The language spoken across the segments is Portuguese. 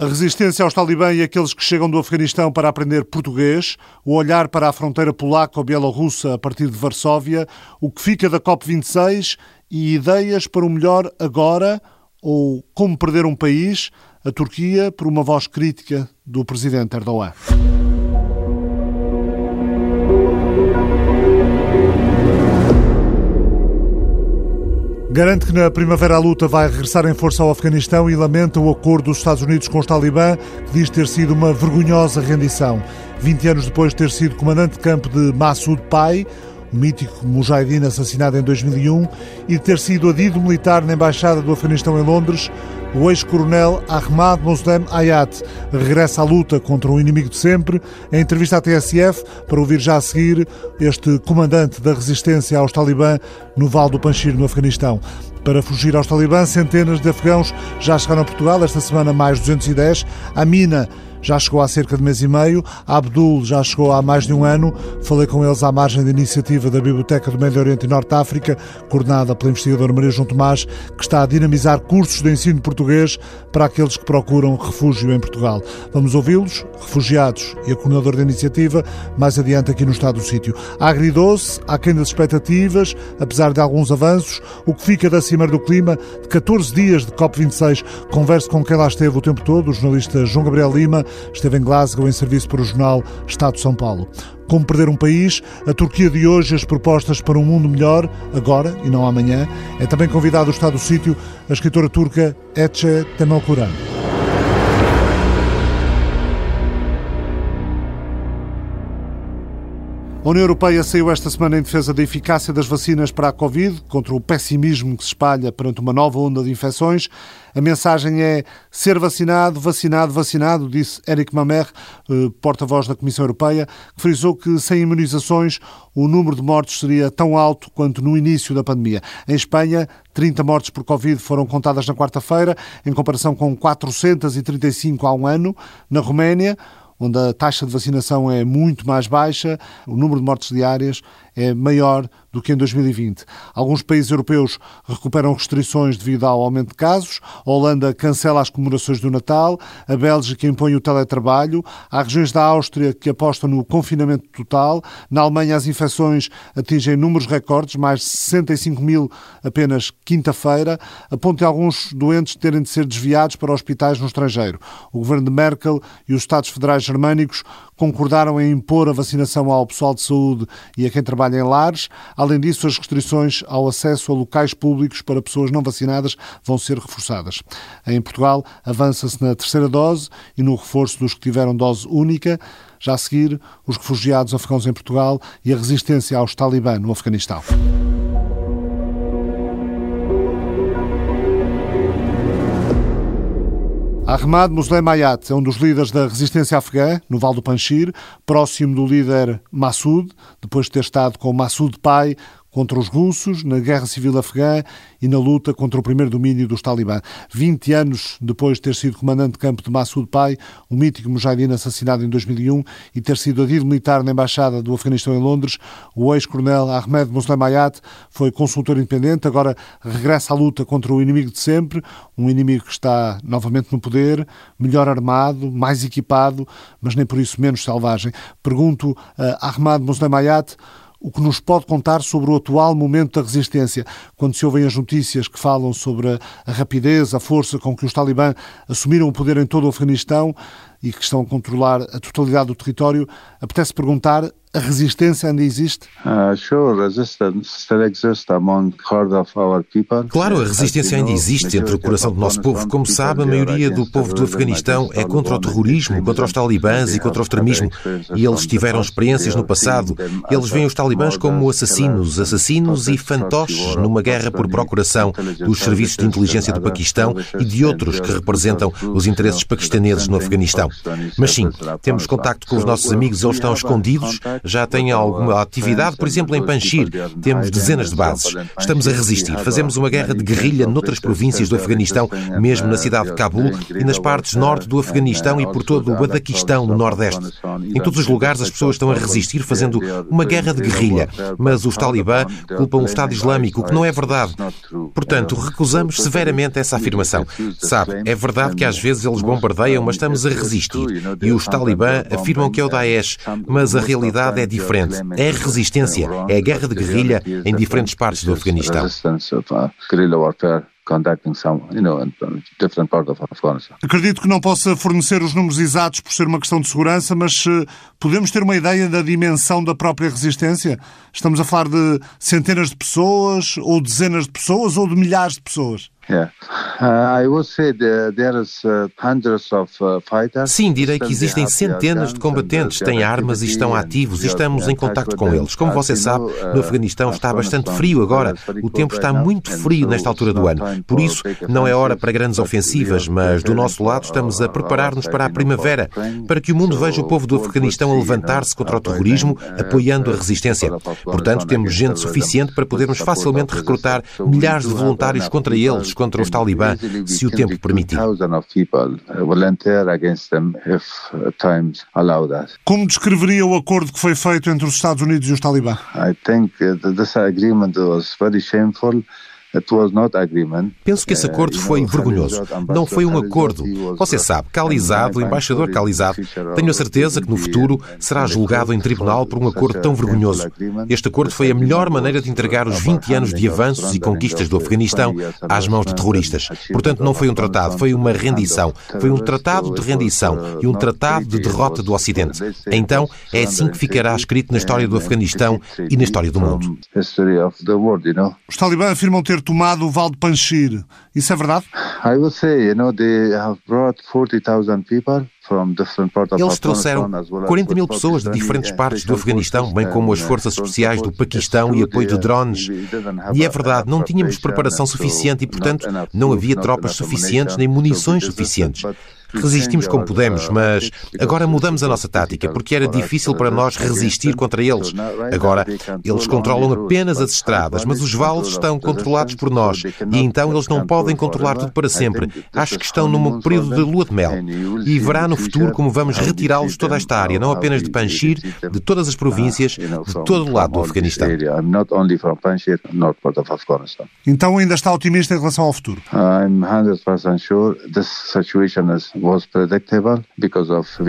A resistência aos talibã e aqueles que chegam do Afeganistão para aprender português, o olhar para a fronteira polaca ou bielorrussa a partir de Varsóvia, o que fica da COP26 e ideias para o melhor agora ou como perder um país, a Turquia por uma voz crítica do presidente Erdogan. Garante que na primavera a luta vai regressar em força ao Afeganistão e lamenta o acordo dos Estados Unidos com os talibã, que diz ter sido uma vergonhosa rendição. 20 anos depois de ter sido comandante de campo de Massoud Pai, o mítico Mujahideen assassinado em 2001, e de ter sido adido militar na Embaixada do Afeganistão em Londres, o ex-coronel Ahmad Moslem Ayat regressa à luta contra um inimigo de sempre. Em entrevista à TSF, para ouvir já a seguir este comandante da resistência aos talibã no Val do Panjshir, no Afeganistão. Para fugir aos talibã, centenas de afegãos já chegaram a Portugal, esta semana mais 210. A mina já chegou há cerca de mês e meio, Abdul já chegou há mais de um ano. Falei com eles à margem da iniciativa da Biblioteca do Médio Oriente e Norte África, coordenada pela investigadora Maria João Tomás, que está a dinamizar cursos de ensino português para aqueles que procuram refúgio em Portugal. Vamos ouvi-los, refugiados e a coordenadora da iniciativa, mais adiante aqui no estado do sítio. Há quem das expectativas, apesar de alguns avanços, o que fica da Cimeira do Clima, de 14 dias de COP26. Converso com quem lá esteve o tempo todo, o jornalista João Gabriel Lima, esteve em Glasgow em serviço para o jornal Estado de São Paulo. Como perder um país, a Turquia de hoje, as propostas para um mundo melhor, agora e não amanhã. É também convidado o Estado do Sítio a escritora turca Etche Temelkuran. A União Europeia saiu esta semana em defesa da eficácia das vacinas para a Covid, contra o pessimismo que se espalha perante uma nova onda de infecções. A mensagem é ser vacinado, vacinado, vacinado, disse Eric Mamer, eh, porta-voz da Comissão Europeia, que frisou que sem imunizações o número de mortes seria tão alto quanto no início da pandemia. Em Espanha, 30 mortes por Covid foram contadas na quarta-feira, em comparação com 435 há um ano. Na Roménia, onde a taxa de vacinação é muito mais baixa, o número de mortes diárias é maior do que em 2020. Alguns países europeus recuperam restrições devido ao aumento de casos. A Holanda cancela as comemorações do Natal. A Bélgica impõe o teletrabalho. Há regiões da Áustria que apostam no confinamento total. Na Alemanha, as infecções atingem números recordes, mais de 65 mil apenas quinta-feira, a ponto de alguns doentes terem de ser desviados para hospitais no estrangeiro. O governo de Merkel e os Estados Federais Germânicos concordaram em impor a vacinação ao pessoal de saúde e a quem trabalha em lares. Além disso, as restrições ao acesso a locais públicos para pessoas não vacinadas vão ser reforçadas. Em Portugal, avança-se na terceira dose e no reforço dos que tiveram dose única. Já a seguir, os refugiados afegãos em Portugal e a resistência aos talibã no Afeganistão. Ahmad Moslem é um dos líderes da resistência afegã, no Val do Panjshir, próximo do líder Massoud, depois de ter estado com Massoud Pai contra os russos na guerra civil afegã e na luta contra o primeiro domínio dos talibã. 20 anos depois de ter sido comandante de campo de Massoud Pai, o mítico mujahideen assassinado em 2001 e ter sido adido militar na embaixada do Afeganistão em Londres, o ex-coronel Ahmed Moslem Ayat foi consultor independente, agora regressa à luta contra o inimigo de sempre, um inimigo que está novamente no poder, melhor armado, mais equipado, mas nem por isso menos selvagem. Pergunto a Ahmad Moslem Ayat o que nos pode contar sobre o atual momento da resistência, quando se ouvem as notícias que falam sobre a rapidez, a força com que os talibã assumiram o poder em todo o Afeganistão e que estão a controlar a totalidade do território, apetece perguntar a resistência ainda existe? Uh, claro, a resistência ainda existe entre o coração do nosso povo. Como sabe, a maioria do povo do Afeganistão é contra o terrorismo, contra os talibãs e contra o extremismo. E eles tiveram experiências no passado. Eles veem os talibãs como assassinos, assassinos e fantoches numa guerra por procuração dos serviços de inteligência do Paquistão e de outros que representam os interesses paquistaneses no Afeganistão. Mas sim, temos contacto com os nossos amigos, eles estão escondidos já têm alguma atividade, por exemplo, em Panjshir. Temos dezenas de bases. Estamos a resistir. Fazemos uma guerra de guerrilha noutras províncias do Afeganistão, mesmo na cidade de Cabul e nas partes norte do Afeganistão e por todo o Badaquistão, no nordeste. Em todos os lugares as pessoas estão a resistir fazendo uma guerra de guerrilha, mas os talibã culpam o Estado Islâmico, o que não é verdade. Portanto, recusamos severamente essa afirmação. Sabe, é verdade que às vezes eles bombardeiam, mas estamos a resistir. E os talibã afirmam que é o Daesh, mas a realidade é diferente. É resistência, é a guerra de guerrilha em diferentes partes do Afeganistão. Acredito que não possa fornecer os números exatos por ser uma questão de segurança, mas eh, podemos ter uma ideia da dimensão da própria resistência? Estamos a falar de centenas de pessoas, ou dezenas de pessoas, ou de milhares de pessoas? Uh, uh, uh, Sim, direi que existem centenas de combatentes, têm armas e estão ativos e estamos em contato com eles. Como você sabe, no Afeganistão está bastante frio agora. O tempo está muito frio nesta altura do ano. Por isso, não é hora para grandes ofensivas, mas do nosso lado estamos a preparar-nos para a primavera, para que o mundo veja o povo do Afeganistão a levantar-se contra o terrorismo, apoiando a resistência. Portanto, temos gente suficiente para podermos facilmente recrutar milhares de voluntários contra eles, contra os talibã, se o tempo permitir. Como descreveria o acordo que foi feito entre os Estados Unidos e os talibã? I think this agreement was very shameful. Penso que esse uh, acordo foi vergonhoso. Não foi um acordo. Você sabe, Calizado, o embaixador Calizado, tenho a certeza que no futuro será julgado em tribunal por um acordo tão vergonhoso. Este acordo foi a melhor maneira de entregar os 20 anos de avanços e conquistas do Afeganistão às mãos de terroristas. Portanto, não foi um tratado, foi uma rendição. Foi um tratado de rendição e um tratado de derrota do Ocidente. Então, é assim que ficará escrito na história do Afeganistão e na história do mundo. Os talibã afirmam ter ter tomado o Val de Panchir. Isso é verdade? I would say, you know, they have brought 40,000 people eles trouxeram 40 mil pessoas de diferentes partes do Afeganistão, bem como as forças especiais do Paquistão e apoio de drones. E é verdade, não tínhamos preparação suficiente e, portanto, não havia tropas suficientes nem munições suficientes. Resistimos como pudemos, mas agora mudamos a nossa tática, porque era difícil para nós resistir contra eles. Agora, eles controlam apenas as estradas, mas os vales estão controlados por nós, e então eles não podem controlar tudo para sempre. Acho que estão num período de lua de mel. E verá no futuro como vamos retirá-los de toda esta área, não apenas de Panjshir, de todas as províncias, de todo o lado do Afeganistão. Então ainda está otimista em relação ao futuro? I'm 100% sure this situation is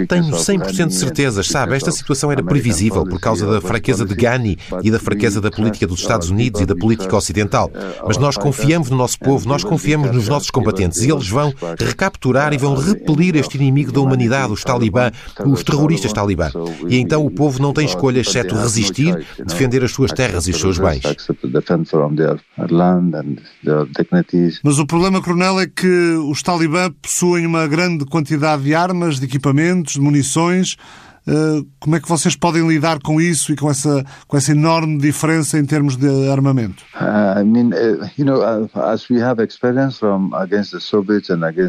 tenho 100% de certezas, sabe? Esta situação era previsível por causa da fraqueza de Ghani e da fraqueza da política dos Estados Unidos e da política ocidental. Mas nós confiamos no nosso povo, nós confiamos nos nossos combatentes e eles vão recapturar e vão repelir este inimigo da humanidade, os talibã, os terroristas talibã. E então o povo não tem escolha exceto resistir, defender as suas terras e os seus bens. Mas o problema, Coronel, é que os talibã possuem uma grande grande quantidade de armas, de equipamentos, de munições. Eh, como é que vocês podem lidar com isso e com essa, com essa enorme diferença em termos de armamento?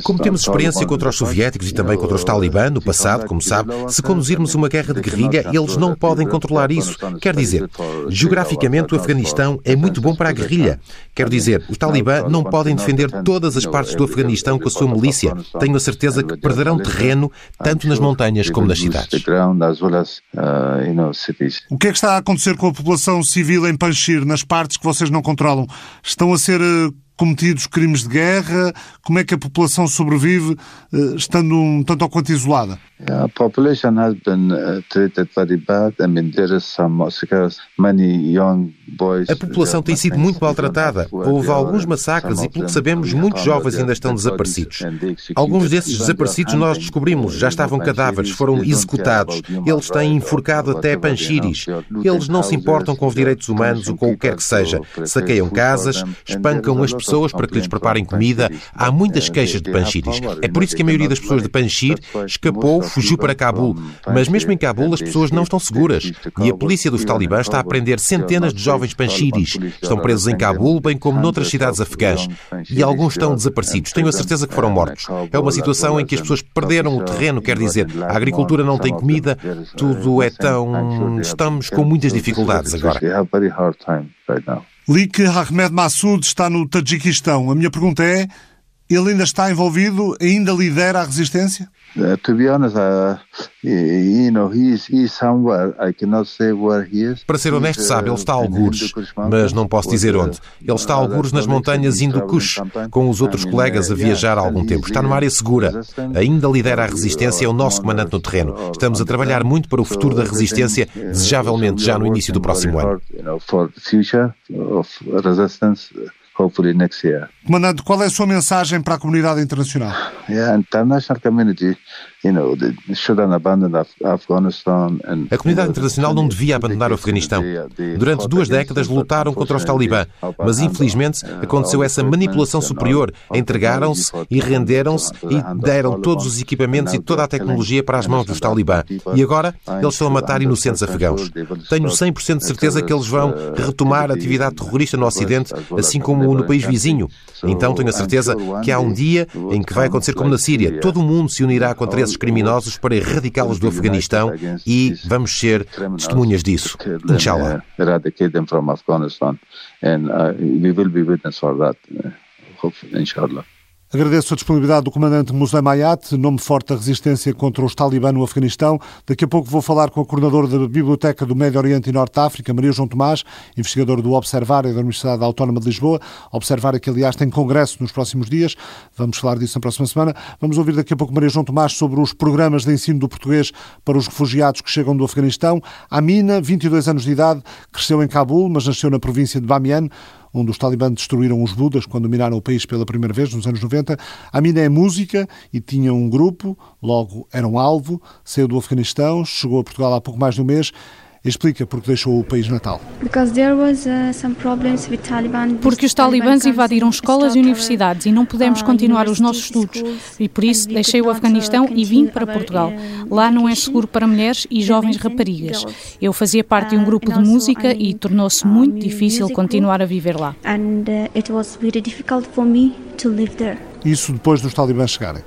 Como temos experiência contra os soviéticos e também contra os talibã no passado, como sabe, se conduzirmos uma guerra de guerrilha, eles não podem controlar isso. Quer dizer, geograficamente o Afeganistão é muito bom para a guerrilha. Quer dizer, os talibã não podem defender todas as partes do Afeganistão com a sua milícia. Tenho a certeza que perderão terreno tanto nas montanhas como nas cidades well as, uh. O que é que está a acontecer com a população civil em Panchir, nas partes que vocês não controlam? Estão a ser uh, cometidos crimes de guerra? Como é que a população sobrevive uh, estando um tanto ou quanto isolada? A population has been treated very bad. I mean, there is some many young a população tem sido muito maltratada. Houve alguns massacres e, pelo que sabemos, muitos jovens ainda estão desaparecidos. Alguns desses desaparecidos nós descobrimos, já estavam cadáveres, foram executados. Eles têm enforcado até panchiris. Eles não se importam com os direitos humanos ou com o que quer que seja. Saqueiam casas, espancam as pessoas pessoas para que lhes preparem comida. Há muitas queixas de Panchiris. É por isso que a maioria das pessoas de Panchir escapou, fugiu para Cabul. Mas mesmo em Cabul as pessoas não estão seguras. E a polícia dos talibãs está a prender centenas de jovens Panchiris. Estão presos em Cabul, bem como noutras cidades afegãs. E alguns estão desaparecidos. Tenho a certeza que foram mortos. É uma situação em que as pessoas perderam o terreno, quer dizer, a agricultura não tem comida, tudo é tão. Estamos com muitas dificuldades agora. Lik Ahmed Massoud está no Tajiquistão. A minha pergunta é: ele ainda está envolvido, ainda lidera a resistência? Uh, to be honest, uh, you know, he's, he's somewhere. I cannot say where he is. Para ser honesto, sabe, ele está a uh, algures, mas não posso dizer onde. Ele está a algures nas montanhas Hindu-Kush, com os outros colegas a viajar há algum tempo. Está numa área segura. Ainda lidera a resistência, é o nosso comandante no terreno. Estamos a trabalhar muito para o futuro da resistência, desejavelmente já no início do próximo ano hopefully next year. Comandante, qual é a sua mensagem para a comunidade internacional? Yeah, international community, a comunidade internacional não devia abandonar o Afeganistão. Durante duas décadas lutaram contra os talibã, mas infelizmente aconteceu essa manipulação superior. Entregaram-se e renderam-se e deram todos os equipamentos e toda a tecnologia para as mãos dos talibã. E agora eles estão a matar inocentes afegãos. Tenho 100% de certeza que eles vão retomar a atividade terrorista no Ocidente, assim como no país vizinho. Então tenho a certeza que há um dia em que vai acontecer como na Síria. Todo o mundo se unirá contra esses criminosos para erradicá-los do Afeganistão e vamos ser testemunhas disso. Inshallah. Agradeço a disponibilidade do comandante Muslim Mayat, nome forte da resistência contra os talibã no Afeganistão. Daqui a pouco vou falar com a coordenadora da Biblioteca do Médio Oriente e Norte África, Maria João Tomás, investigadora do Observário da Universidade Autónoma de Lisboa. Observário que, aliás, tem congresso nos próximos dias. Vamos falar disso na próxima semana. Vamos ouvir daqui a pouco Maria João Tomás sobre os programas de ensino do português para os refugiados que chegam do Afeganistão. Amina, 22 anos de idade, cresceu em Cabul, mas nasceu na província de Bamiyan onde os talibãs destruíram os Budas quando dominaram o país pela primeira vez, nos anos 90. Amina é música e tinha um grupo, logo era um alvo, saiu do Afeganistão, chegou a Portugal há pouco mais de um mês Explica porque deixou o país natal. Uh, porque os talibãs invadiram escolas e universidades e não pudemos uh, continuar os nossos estudos. E por isso deixei o Afeganistão e vim para Portugal. Lá não é seguro para mulheres e jovens raparigas. Eu fazia parte de um grupo de música e tornou-se muito difícil continuar a viver lá. And uh, it was very difficult for me to live there. Isso depois dos talibãs chegarem.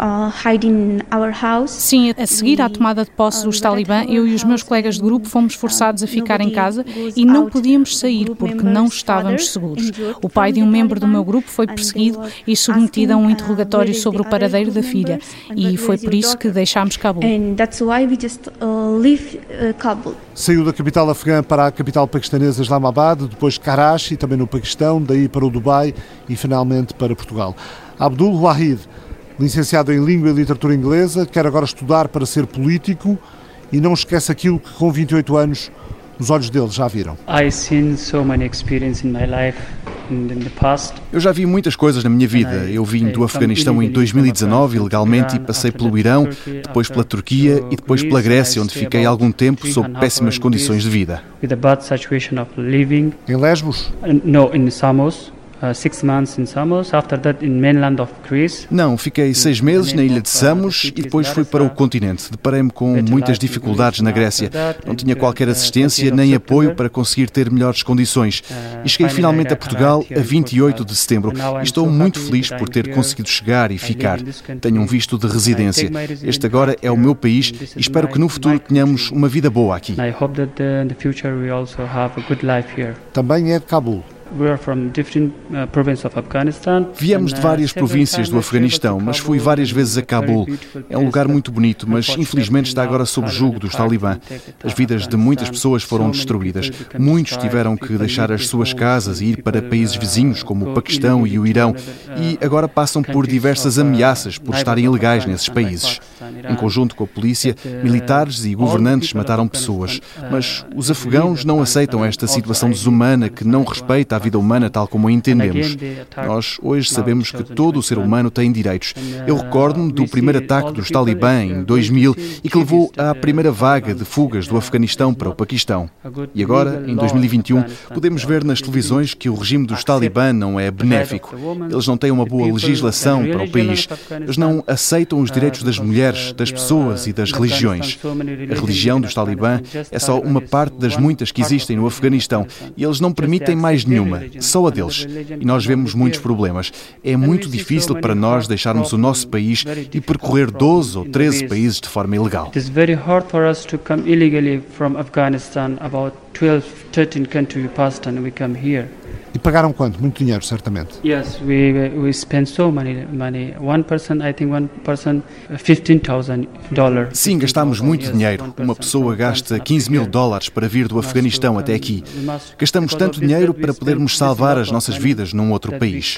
Uh, Sim, a seguir à tomada de posse dos talibã, eu e os meus colegas de grupo fomos forçados a ficar em casa e não podíamos sair porque não estávamos seguros. O pai de um membro do meu grupo foi perseguido e submetido a um uh, interrogatório sobre o paradeiro da filha e foi por isso que deixámos Cabul. Uh, Saiu da capital afegã para a capital paquistanesa Islamabad, depois Karachi, também no Paquistão, daí para o Dubai e finalmente para Portugal. Abdul Wahid, licenciado em Língua e Literatura Inglesa, quer agora estudar para ser político e não esquece aquilo que com 28 anos os olhos dele já viram. Eu já vi muitas coisas na minha vida. Eu vim do Afeganistão em 2019 ilegalmente e passei pelo Irão, depois pela Turquia e depois pela Grécia, onde fiquei algum tempo sob péssimas condições de vida. Em Lesbos? Não, em Samos. Uh, Não, fiquei seis meses na ilha de Samos e depois fui para o continente. Deparei-me com muitas dificuldades na Grécia. Não tinha qualquer uh, assistência nem apoio para conseguir ter melhores condições. Uh, e cheguei finalmente a Portugal a 28 de setembro. E estou muito feliz por ter conseguido chegar e ficar. Tenho um visto de residência. Este agora é o meu país e espero que no futuro tenhamos uma vida boa aqui. Também é de Cabul. Uh, Viemos de várias províncias do Afeganistão, mas fui várias vezes a Cabul. É um lugar muito bonito, mas infelizmente está agora sob jugo dos talibã. As vidas de muitas pessoas foram destruídas. Muitos tiveram que deixar as suas casas e ir para países vizinhos, como o Paquistão e o Irão, e agora passam por diversas ameaças por estarem ilegais nesses países. Em conjunto com a polícia, militares e governantes mataram pessoas. Mas os afegãos não aceitam esta situação desumana que não respeita a vida humana tal como a entendemos. Nós hoje sabemos que todo o ser humano tem direitos. Eu recordo-me do primeiro ataque dos Talibã em 2000 e que levou à primeira vaga de fugas do Afeganistão para o Paquistão. E agora, em 2021, podemos ver nas televisões que o regime dos Talibã não é benéfico. Eles não têm uma boa legislação para o país. Eles não aceitam os direitos das mulheres, das pessoas e das religiões. A religião dos Talibã é só uma parte das muitas que existem no Afeganistão e eles não permitem mais nenhuma, só a deles. E nós vemos muitos problemas. É muito difícil para nós deixarmos o nosso país e percorrer 12 ou 13 países de forma ilegal. It is very hard for us to come illegally from Afghanistan about 12, 13 countries we passed and we come here. E pagaram quanto? Muito dinheiro, certamente. Yes, we we spent so money money. One person, I think one person, fifteen thousand dollars. Sim, gastámos muito dinheiro. Uma pessoa gasta 15 mil dólares para vir do Afeganistão até aqui. Gastamos tanto dinheiro para podermos salvar as nossas vidas num outro país.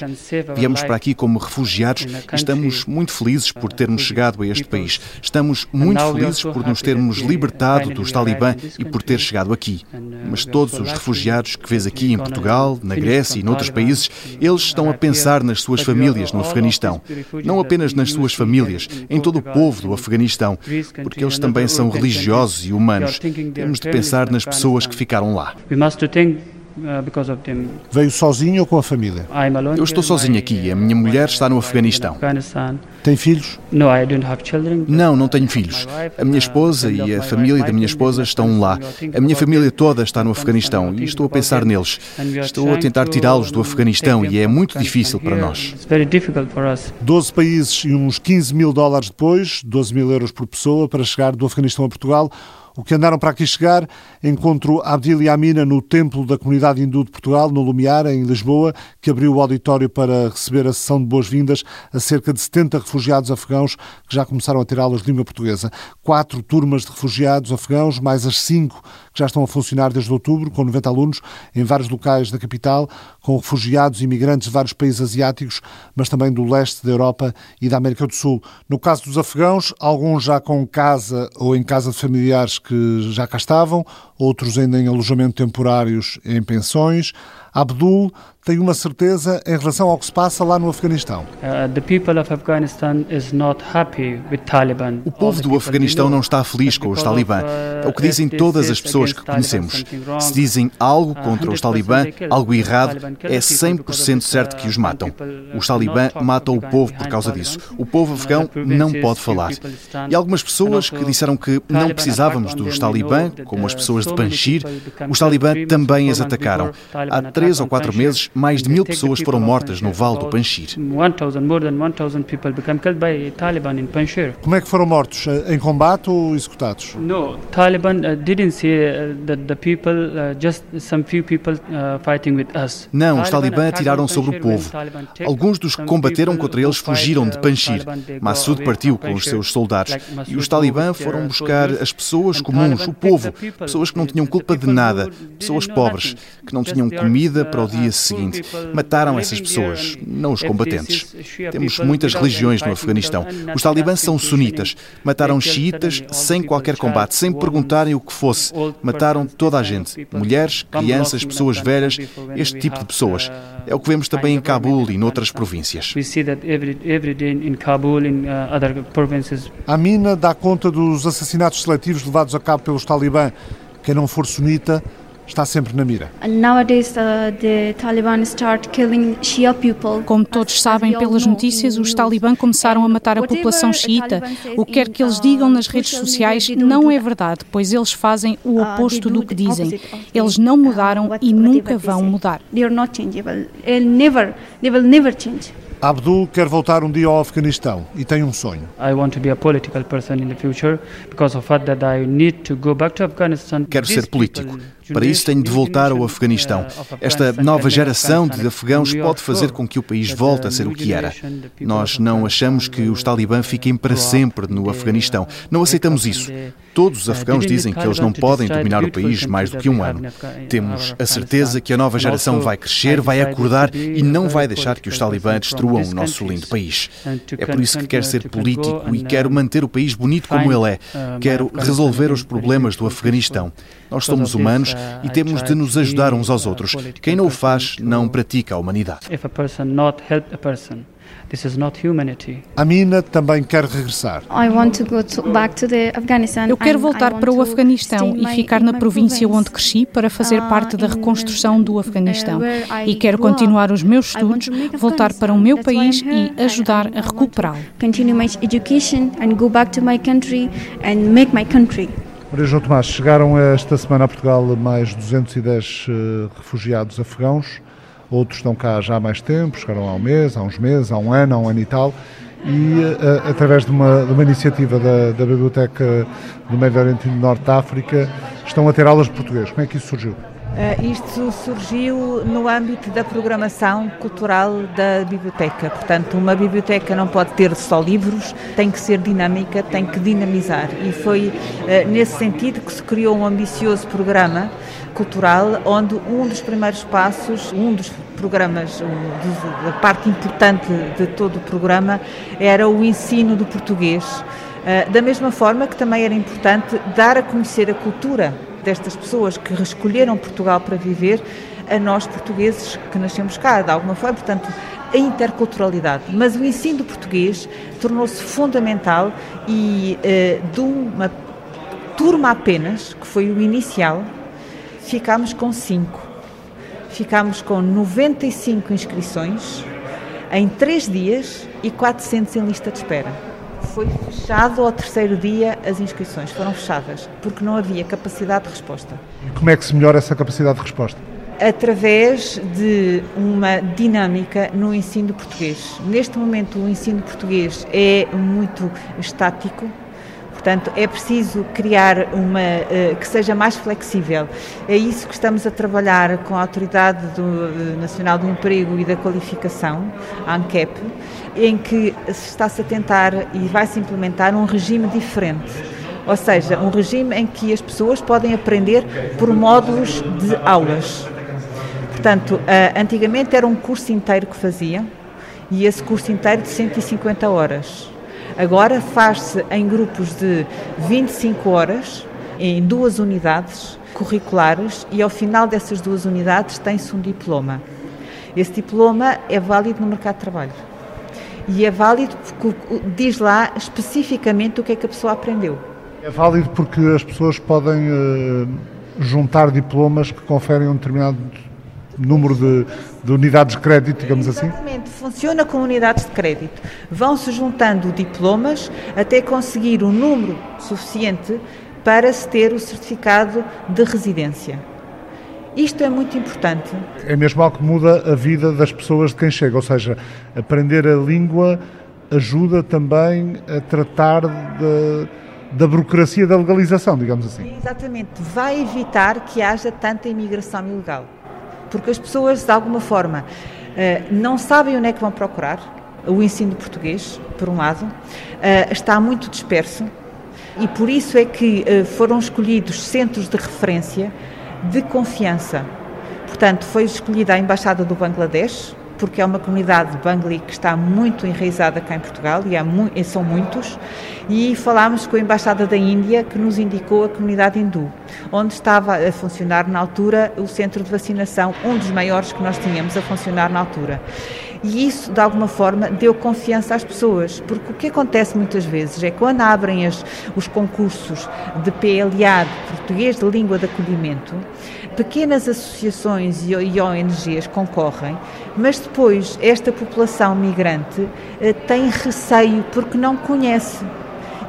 Viemos para aqui como refugiados e estamos muito felizes por termos chegado a este país. Estamos muito felizes por nos termos libertado dos talibã e por ter chegado aqui. Mas todos os refugiados que vês aqui em Portugal, na Grécia e noutros países, eles estão a pensar nas suas famílias no Afeganistão. Não apenas nas suas famílias, em todo o povo do Afeganistão, porque eles também são religiosos e humanos. Temos de pensar nas pessoas que ficaram lá. Veio sozinho ou com a família? Eu estou sozinho aqui. A minha mulher está no Afeganistão. Tem filhos? Não, não tenho filhos. A minha esposa e a família da minha esposa estão lá. A minha família toda está no Afeganistão e estou a pensar neles. Estou a tentar tirá-los do Afeganistão e é muito difícil para nós. 12 países e uns 15 mil dólares depois, 12 mil euros por pessoa para chegar do Afeganistão a Portugal. O que andaram para aqui chegar, encontro Abdil Yamina no Templo da Comunidade Hindu de Portugal, no Lumiar, em Lisboa, que abriu o auditório para receber a sessão de boas-vindas a cerca de 70 refugiados afegãos que já começaram a ter aulas de língua portuguesa. Quatro turmas de refugiados afegãos, mais as cinco que já estão a funcionar desde outubro, com 90 alunos em vários locais da capital, com refugiados e imigrantes de vários países asiáticos, mas também do leste da Europa e da América do Sul. No caso dos afegãos, alguns já com casa ou em casa de familiares que já cá estavam, outros ainda em alojamento temporários em pensões. Abdul tem uma certeza em relação ao que se passa lá no Afeganistão. Uh, o povo do Afeganistão não está feliz com os talibã. É o que dizem todas as pessoas que conhecemos. Se dizem algo uh, contra os talibã, algo errado, é 100% certo que os matam. Os talibã matam o povo por causa disso. O povo afegão não pode falar. E algumas pessoas que disseram que não precisávamos dos talibã, como as pessoas de Panjshir, os talibã também as atacaram. Há três ou quatro meses, mais de mil pessoas foram mortas no Vale do Panjshir. Como é que foram mortos? Eh, em combate ou executados? No, Taliban uh, didn't see uh, the, the people, uh, just some few people fighting with us. Não, os Talibã atiraram sobre o povo. Alguns dos que combateram contra eles fugiram de Panjshir. Massoud partiu com os seus soldados e os Talibã foram buscar as pessoas comuns, o povo, pessoas que não tinham culpa de nada, pessoas pobres, que não tinham comida para o dia seguinte. Mataram essas pessoas, não os combatentes. Temos muitas religiões no Afeganistão. Os talibãs são sunitas. Mataram xiitas sem qualquer combate, sem perguntarem o que fosse. Mataram toda a gente. Mulheres, crianças, pessoas velhas, este tipo de pessoas. É o que vemos também em Cabul e noutras províncias. A mina dá conta dos assassinatos seletivos levados a cabo pelos talibã. Quem não for sunita está sempre na mira. Como todos sabem pelas notícias, os talibã começaram a matar a população xiita. O que quer que eles digam nas redes sociais não é verdade, pois eles fazem o uh, oposto do que dizem. Eles não mudaram e nunca vão mudar. Abdul quer voltar um dia ao Afeganistão e tem um sonho. Quero ser político. Para isso tenho de voltar ao Afeganistão. Esta nova geração de afegãos pode fazer com que o país volte a ser o que era. Nós não achamos que os talibã fiquem para sempre no Afeganistão. Não aceitamos isso. Todos os afegãos dizem que eles não podem dominar o país mais do que um ano. Temos a certeza que a nova geração vai crescer, vai acordar e não vai deixar que os talibãs destruam o nosso lindo país. É por isso que quero ser político e quero manter o país bonito como ele é. Quero resolver os problemas do Afeganistão. Nós somos humanos e temos de nos ajudar uns aos outros. Quem não o faz não pratica a humanidade. This is not humanity. Amina também quer regressar. Eu quero voltar para o Afeganistão e ficar na província onde cresci para fazer uh, parte da reconstrução do uh, Afeganistão. E quero continuar os meus estudos, voltar para o meu país e ajudar a recuperá-lo. Maria João Tomás, chegaram esta semana a Portugal mais 210 uh, eh, refugiados afegãos outros estão cá já há mais tempo, chegaram há um mês, há uns meses, há um ano, há um ano e tal, e uh, através de uma, de uma iniciativa da, da, Biblioteca do Médio Oriente e do Norte da África, estão a ter aulas de português. Como é que isso surgiu? Uh, isto surgiu no âmbito da programação cultural da biblioteca. Portanto, uma biblioteca não pode ter só livros, tem que ser dinâmica, tem que dinamizar. E foi uh, nesse sentido que se criou um ambicioso programa cultural, onde um dos primeiros passos, um dos programas, a parte importante de todo o programa era o ensino do português. Eh, da mesma forma que também era importante dar a conhecer a cultura destas pessoas que escolheram Portugal para viver, a nós portugueses que nascemos cá, de alguma forma, portanto, a interculturalidade. Mas o ensino do português tornou-se fundamental e uh, de uma turma apenas, que foi o inicial, ficámos com 5. Ficámos com 95 inscrições em 3 dias e 400 em lista de espera. Foi fechado ao terceiro dia as inscrições, foram fechadas, porque não havia capacidade de resposta. E como é que se melhora essa capacidade de resposta? através de uma dinâmica no ensino português. Neste momento, o ensino português é muito estático, Portanto, é preciso criar uma uh, que seja mais flexível. É isso que estamos a trabalhar com a Autoridade do, uh, Nacional do Emprego e da Qualificação, a ANCAP, em que se está-se a tentar e vai-se implementar um regime diferente. Ou seja, um regime em que as pessoas podem aprender por módulos de aulas. Portanto, antigamente era um curso inteiro que faziam e esse curso inteiro de 150 horas. Agora faz-se em grupos de 25 horas, em duas unidades curriculares, e ao final dessas duas unidades tem-se um diploma. Esse diploma é válido no mercado de trabalho. E é válido porque diz lá especificamente o que é que a pessoa aprendeu. É válido porque as pessoas podem uh, juntar diplomas que conferem um determinado número de, de, unidades de crédito, digamos Exatamente, assim? Exatamente, funciona com unidades de crédito. Vão-se juntando diplomas até conseguir um número suficiente para se ter o certificado de residência. Isto é muito importante. É mesmo algo que muda a vida das pessoas de quem chega, ou seja, aprender a língua ajuda também a tratar de, da burocracia da legalização, digamos assim. Exatamente, vai evitar que haja tanta imigração ilegal porque as pessoas, de alguma forma, eh, não sabem onde é que vão procurar o ensino de português, por um lado, eh, está muito disperso e por isso é que eh, foram escolhidos centros de referência de confiança. Portanto, foi escolhida a Embaixada do Bangladesh, porque é uma comunidade bangli que está muito enraizada cá em Portugal e, mu e são muitos, e falámos com a Embaixada da Índia que nos indicou a comunidade hindu, onde estava a funcionar na altura o centro de vacinação, um dos maiores que nós tínhamos a funcionar na altura. E isso, de alguma forma, deu confiança às pessoas, porque o que acontece muitas vezes é quando abrem as, os concursos de PLA, de Português de Língua de Acolhimento, pequenas associações e ONGs concorrem, mas depois esta população migrante eh, tem receio porque não conhece.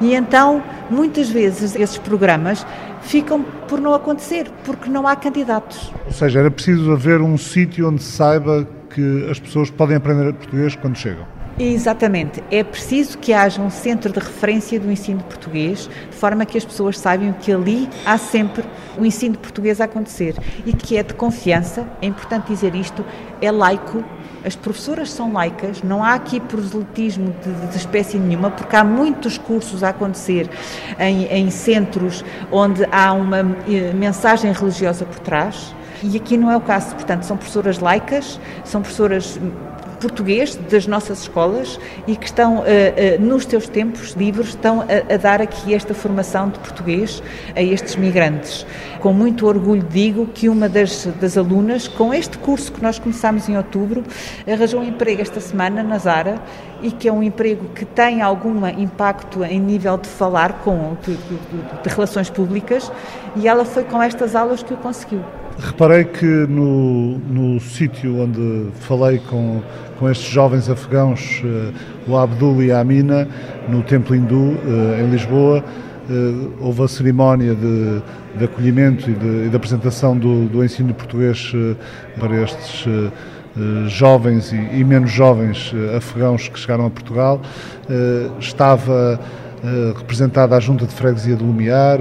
E então, muitas vezes, esses programas ficam por não acontecer, porque não há candidatos. Ou seja, era preciso haver um sítio onde se saiba que as pessoas podem aprender português quando chegam. Exatamente. É preciso que haja um centro de referência do ensino português, de forma que as pessoas saibam que ali há sempre o ensino de português a acontecer e que é de confiança, é importante dizer isto, é laico as professoras são laicas, não há aqui proselitismo de, de espécie nenhuma, porque há muitos cursos a acontecer em, em centros onde há uma eh, mensagem religiosa por trás. E aqui não é o caso, portanto, são professoras laicas, são professoras português das nossas escolas e que estão, uh, uh, nos seus tempos livres, estão a, a, dar aqui esta formação de português a estes migrantes. Com muito orgulho digo que uma das, das alunas, com este curso que nós começamos em outubro, arranjou um emprego esta semana na Zara e que é um emprego que tem algum impacto em nível de falar com de, de, de relações públicas e ela foi com estas aulas que o conseguiu. Reparei que no, no sítio onde falei com, com estes jovens afegãos, uh, o Abdul e a Amina, no Templo Hindu, uh, em Lisboa, uh, houve a cerimónia de, de acolhimento e de, e de apresentação do, do, ensino português para estes jovens e, e, menos jovens afegãos que chegaram a Portugal. estava eh, representada a Junta de Freguesia de Lumiar,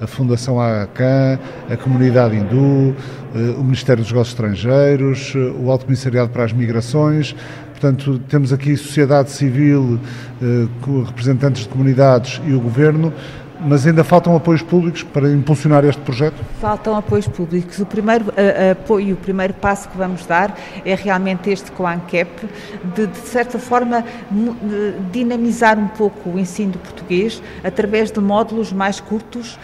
a Fundação AACAN, a Comunidade Hindu, eh, o Ministério dos Negócios Estrangeiros, eh, o Alto Comissariado para as Migrações. Portanto, temos aqui sociedade civil, representantes de comunidades e o Governo mas ainda faltam apoios públicos para impulsionar este projeto? Faltam apoios públicos. O primeiro apoio, o primeiro passo que vamos dar é realmente este com a ANCAP, de, de certa forma dinamizar um pouco o ensino do português através de módulos mais curtos uh,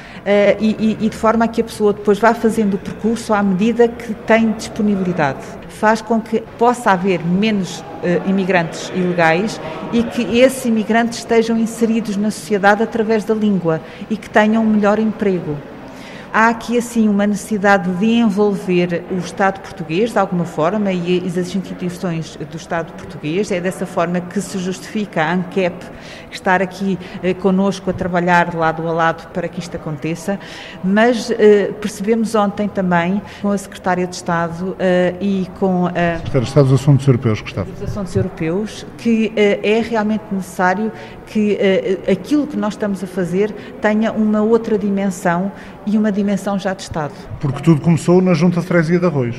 e, e, de forma a que a pessoa depois vá fazendo o percurso à medida que tem disponibilidade. Faz com que possa haver menos uh, imigrantes ilegais e que esses imigrantes estejam inseridos na sociedade através da língua e que tenham um melhor emprego. Há aqui, assim, uma necessidade de envolver o Estado português, de alguma forma, e as instituições do Estado português. É dessa forma que se justifica a ANCAP estar aqui eh, conosco a trabalhar lado a lado para que isto aconteça. Mas eh, percebemos ontem também, com a Secretária de Estado eh, e com a. Secretária de Estado dos Assuntos Europeus, Gustavo. Dos Assuntos Europeus, que eh, é realmente necessário que uh, aquilo que nós estamos a fazer tenha uma outra dimensão e uma dimensão já de Estado. Porque tudo começou na Junta de Freguesia de Arroios.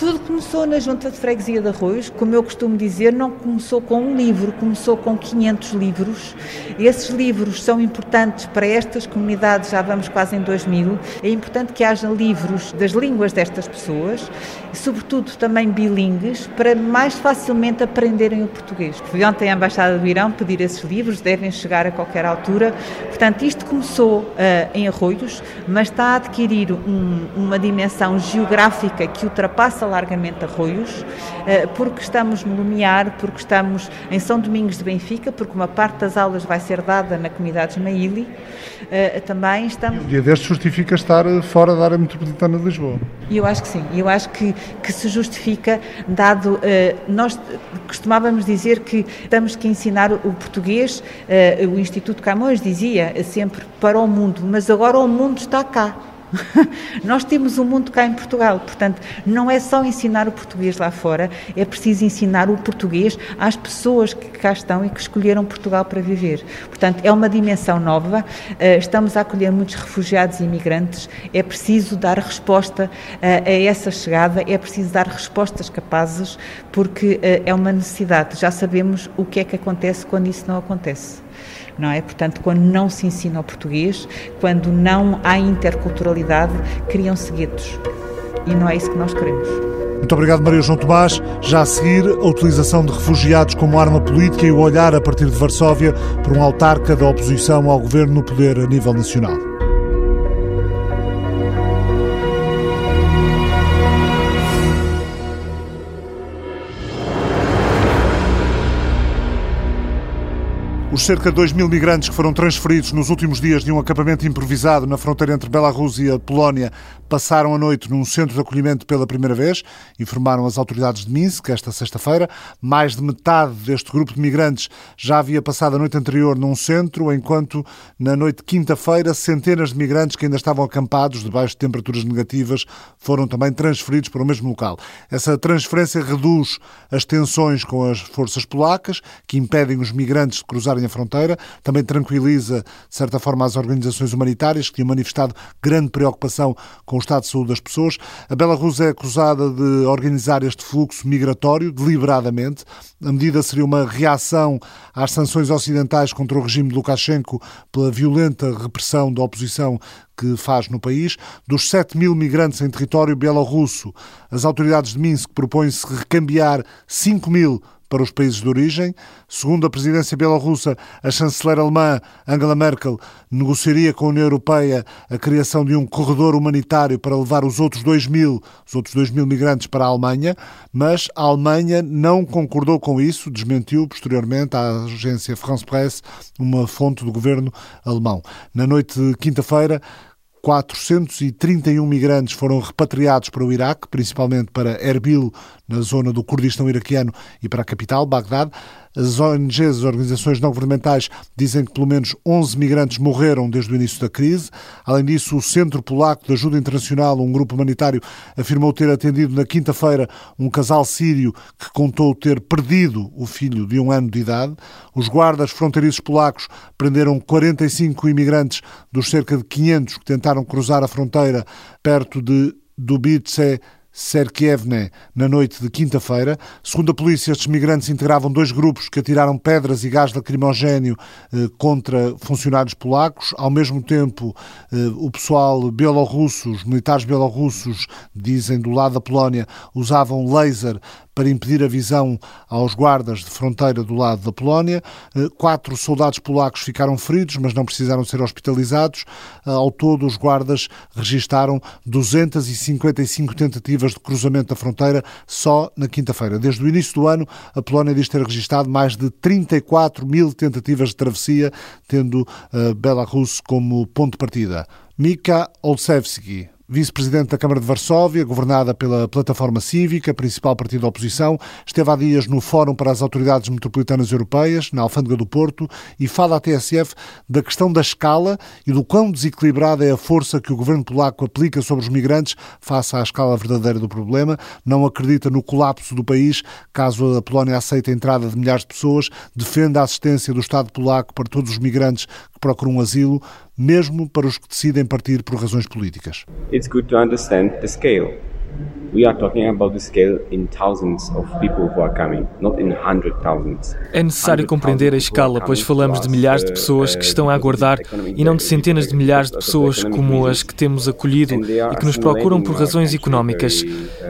Tudo começou na Junta de Freguesia de Arroios, como eu costumo dizer, não começou com um livro, começou com 500 livros. Esses livros são importantes para estas comunidades, já vamos quase em 2000. É importante que haja livros das línguas destas pessoas, sobretudo também bilingues, para mais facilmente aprenderem o português. Fui ontem à Embaixada do Irão pedir esses livros, devem chegar a qualquer altura. Portanto, isto começou uh, em Arroios, mas está a adquirir um, uma dimensão geográfica que ultrapassa largamente Arroios, eh, porque estamos no Lumiar, porque estamos em São Domingos de Benfica, porque uma parte das aulas vai ser dada na comunidade de Ismaili. Eh, também estamos... E um dia destes justifica estar fora da área metropolitana de Lisboa. Eu acho que sim, eu acho que, que se justifica, dado... Eh, nós costumávamos dizer que temos que ensinar o português, o Instituto Camões dizia sempre para o mundo, mas agora o mundo está cá. Nós temos um mundo cá em Portugal, portanto, não é só ensinar o português lá fora, é preciso ensinar o português às pessoas que cá estão e que escolheram Portugal para viver. Portanto, é uma dimensão nova, eh, estamos a acolher muitos refugiados e imigrantes, é preciso dar resposta eh, a essa chegada, é preciso dar respostas capazes, porque eh, é uma necessidade. Já sabemos o que é que acontece quando isso não acontece não é? Portanto, quando não se ensina o português, quando não há interculturalidade, criam-se guetos. E não é isso que nós queremos. Muito obrigado, Maria João Tomás. Já a seguir, a utilização de refugiados como arma política e o olhar a partir de Varsóvia por um autarca da oposição ao governo no poder a nível nacional. Os cerca de 2 mil migrantes que foram transferidos nos últimos dias de um acampamento improvisado na fronteira entre Belarus e a Polónia passaram a noite num centro de acolhimento pela primeira vez, informaram as autoridades de Minsk esta sexta-feira. Mais de metade deste grupo de migrantes já havia passado a noite anterior num centro, enquanto na noite de quinta-feira centenas de migrantes que ainda estavam acampados debaixo de temperaturas negativas foram também transferidos para o mesmo local. Essa transferência reduz as tensões com as forças polacas, que impedem os migrantes de cruzarem a fronteira. Também tranquiliza, de certa forma, as organizações humanitárias que tinham manifestado grande preocupação com estado de saúde das pessoas. A Belarus é acusada de organizar este fluxo migratório deliberadamente. A medida seria uma reação às sanções ocidentais contra o regime de Lukashenko pela violenta repressão da oposição que faz no país. Dos 7 mil migrantes em território bielorrusso, as autoridades de Minsk propõem-se recambiar 5 mil para os países de origem. Segundo a presidência bielorrussa, a chanceler alemã Angela Merkel negociaria com a União Europeia a criação de um corredor humanitário para levar os outros 2 mil, os outros 2 mil migrantes para a Alemanha, mas a Alemanha não concordou com isso, desmentiu posteriormente à agência France Presse uma fonte do governo alemão. Na noite de quinta-feira, 431 migrantes foram repatriados para o Iraque, principalmente para Erbil, na zona do Kurdistão iraquiano, e para a capital, Bagdad. As ONGs, as organizações não governamentais, dizem que pelo menos 11 migrantes morreram desde o início da crise. Além disso, o Centro Polaco de Ajuda Internacional, um grupo humanitário, afirmou ter atendido na quinta-feira um casal sírio que contou ter perdido o filho de um ano de idade. Os guardas fronteiriços polacos prenderam 45 imigrantes dos cerca de 500 que tentaram cruzar a fronteira perto de Dubice Serkievne na noite de quinta-feira. Segundo a polícia, estes migrantes integravam dois grupos que atiraram pedras e gás lacrimogéneo eh, contra funcionários polacos. Ao mesmo tempo, eh, o pessoal bielorrusso, os militares bielorrussos, dizem do lado da Polónia, usavam laser para impedir a visão aos guardas de fronteira do lado da Polónia. Eh, quatro soldados polacos ficaram feridos, mas não precisaram ser hospitalizados. Eh, ao todo, os guardas registaram 255 tentativas de cruzamento da fronteira só na quinta-feira. Desde o início do ano, a Polónia diz ter registrado mais de 34 mil tentativas de travessia, tendo uh, Belarus como ponto de partida. Mika Olszewski, vice-presidente da Câmara de Varsóvia, governada pela Plataforma Cívica, principal partido da oposição, esteve há dias no Fórum para as Autoridades Metropolitanas Europeias, na Alfândega do Porto, e fala à TSF da questão da escala e do quão desequilibrada é a força que o governo polaco aplica sobre os migrantes face à escala verdadeira do problema. Não acredita no colapso do país caso a Polónia aceite a entrada de milhares de pessoas, defende a assistência do Estado polaco para todos os migrantes que procuram asilo, mesmo para os que decidem partir por razões políticas. It's good to understand the scale. We are talking about the scale in thousands of people who are coming, not in hundred thousands. É necessário compreender a escala, pois falamos de milhares de pessoas que estão a aguardar e não de centenas de milhares de pessoas como as que temos acolhido e que nos procuram por razões económicas.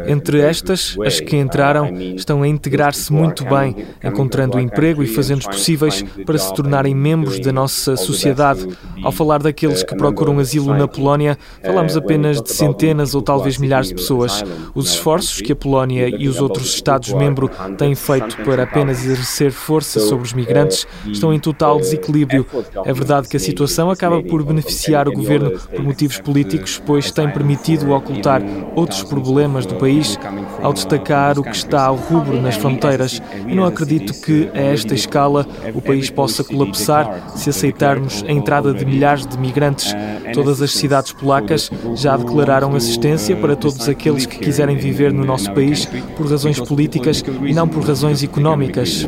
Entre estas, as que entraram estão a integrar-se muito bem, encontrando emprego e fazendo os possíveis para se tornarem membros da nossa sociedade. Ao falar daqueles que procuram asilo na Polónia, falamos apenas de centenas ou talvez milhares de pessoas. Os esforços que a Polónia e os outros Estados-membros têm feito para apenas exercer força sobre os migrantes estão em total desequilíbrio. É verdade que a situação acaba por beneficiar o governo por motivos políticos, pois tem permitido ocultar outros problemas do país ao destacar o que está ao rubro nas fronteiras. E não acredito que, a esta escala, o país possa colapsar se aceitarmos a entrada de milhares de migrantes. Todas as cidades polacas já declararam assistência para todos aqueles que quiserem viver no nosso país por razões políticas e não por razões económicas.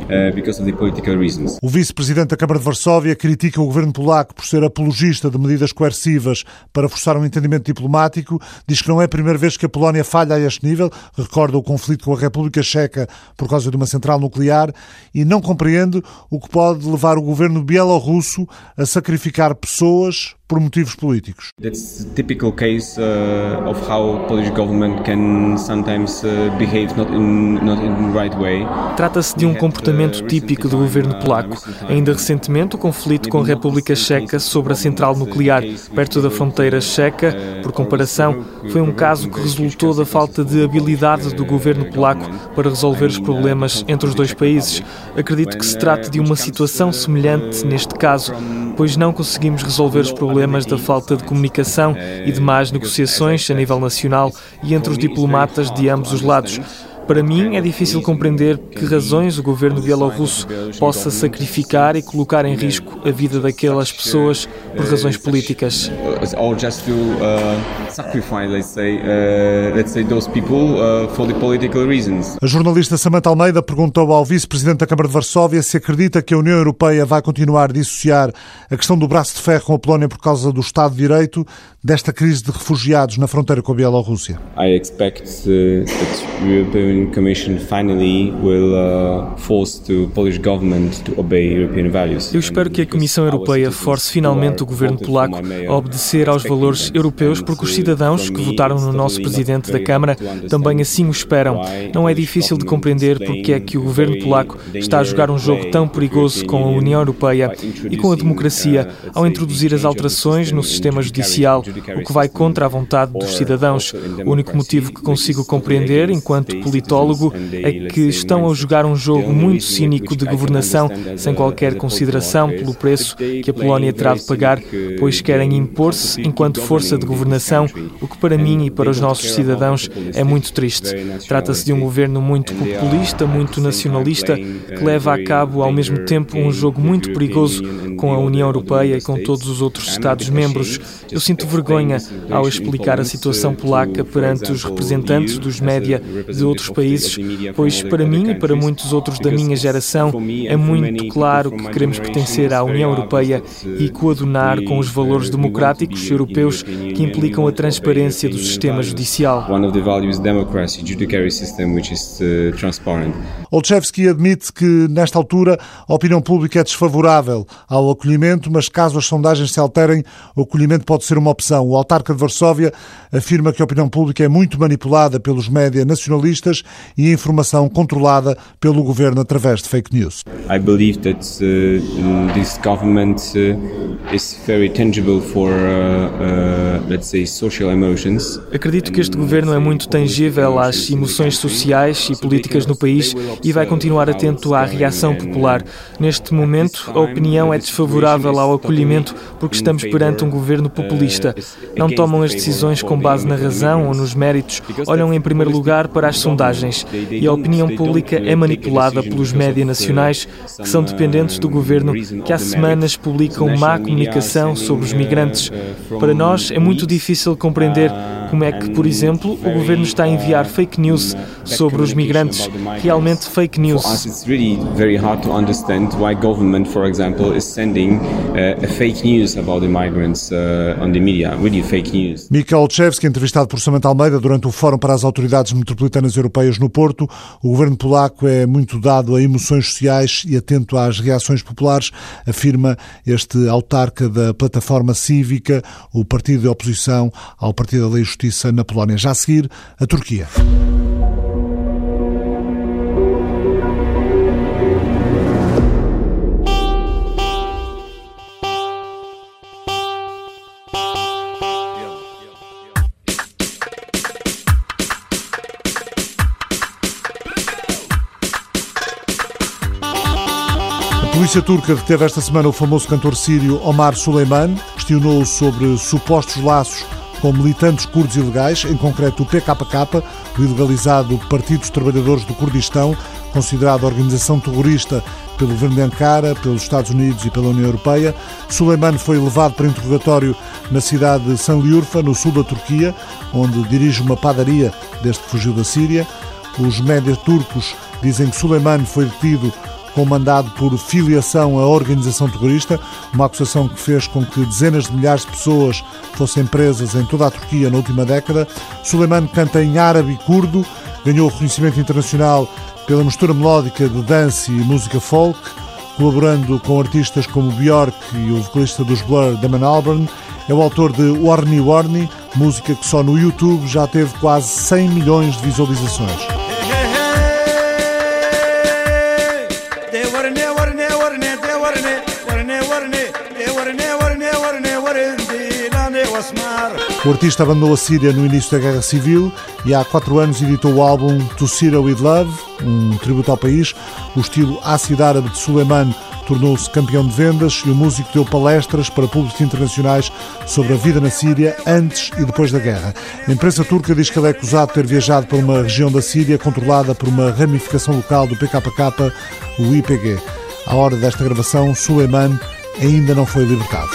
O vice-presidente da Câmara de Varsóvia critica o governo polaco por ser apologista de medidas coercivas para forçar um entendimento diplomático. Diz que não é a primeira vez que a Polónia falha a este nível. Recorda o conflito com a República Checa por causa de uma central nuclear e não compreende o que pode levar o governo bielorrusso a sacrificar pessoas por motivos políticos. That's a typical case uh, of how Polish government can sometimes uh, behave not in not in the right way. Trata-se de um comportamento típico do governo polaco. Ainda recentemente, o conflito com a República Checa sobre a central nuclear perto da fronteira checa, por comparação, foi um caso que resultou da falta de habilidade do governo polaco para resolver os problemas entre os dois países. Acredito que se trate de uma situação semelhante neste caso, pois não conseguimos resolver os problemas problemas da falta de comunicação e de más negociações a nível nacional e entre os diplomatas de ambos os lados. Para mim, é difícil compreender que razões o governo bielorrusso possa sacrificar e colocar em risco a vida daquelas pessoas por razões políticas. Or just to uh, sacrifice, let's say, uh, uh, for the political reasons. A jornalista Samantha Almeida perguntou ao vice-presidente da Câmara de Varsóvia se acredita que a União Europeia vai continuar a dissociar a questão do braço de ferro com a Polónia por causa do Estado de Direito desta crise de refugiados na fronteira com a Bielorrússia. I expect that European Commission finally will uh, force the Polish government to obey European values. Eu espero que a Comissão Europeia force finalmente o governo polaco a obedecer aos valores europeus, porque os cidadãos que votaram no nosso presidente da Câmara também assim o esperam. Não é difícil de compreender porque é que o governo polaco está a jogar um jogo tão perigoso com a União Europeia e com a democracia ao introduzir as alterações no sistema judicial, o que vai contra a vontade dos cidadãos. O único motivo que consigo compreender, enquanto politólogo, é que estão a jogar um jogo muito cínico de governação, sem qualquer consideração pelo preço que a Polónia terá de pagar, pois querem impor-se enquanto força de governação, o que para mim e para os nossos cidadãos é muito triste. Trata-se de um governo muito populista, muito nacionalista, que leva a cabo ao mesmo tempo um jogo muito perigoso com a União Europeia e com todos os outros Estados-membros. Eu sinto vergonha ao explicar a situação polaca perante os representantes dos média de outros países, pois para mim e para muitos outros da minha geração é muito claro que queremos pertencer à União Europeia e coadunar com os valores democráticos europeus que implicam a transparência do sistema judicial. Olszewski admite que, nesta altura, a opinião pública é desfavorável ao acolhimento, mas caso as sondagens se alterem, o acolhimento pode ser uma opção. O autarca de Varsóvia afirma que a opinião pública é muito manipulada pelos média nacionalistas e a informação controlada pelo governo através de fake news. I believe that uh, this government uh, is very tangible for, uh, uh, let's say, social emotions. Acredito que este governo é muito tangível às emoções sociais e políticas no país e vai continuar atento à reação popular. Neste momento, a opinião é desfavorável ao acolhimento porque estamos perante um governo populista. Não tomam as decisões com base na razão ou nos méritos, olham em primeiro lugar para as sondagens e a opinião pública é manipulada pelos média nacionais que são dependentes do governo que há semanas publicam má comunicação sobre os migrantes. Para nós é muito difícil compreender como é que, por exemplo, o governo está a enviar fake news sobre os migrantes, realmente fake news. It's really very hard to understand why government, for example, is sending uh, fake news about the migrants uh, on the media, really fake news. Mikael Olszewski, entrevistado por Samantha Almeida durante o Fórum para as Autoridades Metropolitanas Europeias no Porto, o governo polaco é muito dado a emoções sociais e atento às reações populares, afirma este autarca da plataforma cívica, o partido de oposição ao Partido da Lei e Justiça na Polónia. Já a seguir, a Turquia. Polícia turca deteve esta semana o famoso cantor sírio Omar Suleiman, questionou-o sobre supostos laços com militantes curdos ilegais, em concreto o PKK, o ilegalizado Partido dos Trabalhadores do Kurdistão, considerado organização terrorista pelo governo de Ankara, pelos Estados Unidos e pela União Europeia. Suleiman foi levado para interrogatório na cidade de Sanliurfa, no sul da Turquia, onde dirige uma padaria desde que fugiu da Síria. Os médias turcos dizem que Suleiman foi detido com mandado por filiação à organização terrorista, uma acusação que fez com que dezenas de milhares de pessoas fossem presas em toda a Turquia na última década. Suleiman canta em árabe e curdo, ganhou reconhecimento internacional pela mistura melódica de dance e música folk, colaborando com artistas como Björk e o vocalista dos Blur, Damon Albarn. É o autor de Warni Warni, música que só no YouTube já teve quase 100 milhões de visualizações. O artista abandonou a Síria no início da Guerra Civil e há quatro anos editou o álbum To Syria With Love, um tributo ao país. O estilo ácido árabe de Suleiman tornou-se campeão de vendas e o músico deu palestras para públicos internacionais sobre a vida na Síria antes e depois da guerra. A imprensa turca diz que ele é acusado de ter viajado para uma região da Síria controlada por uma ramificação local do PKK, o IPG. À hora desta gravação, Suleiman ainda não foi libertado.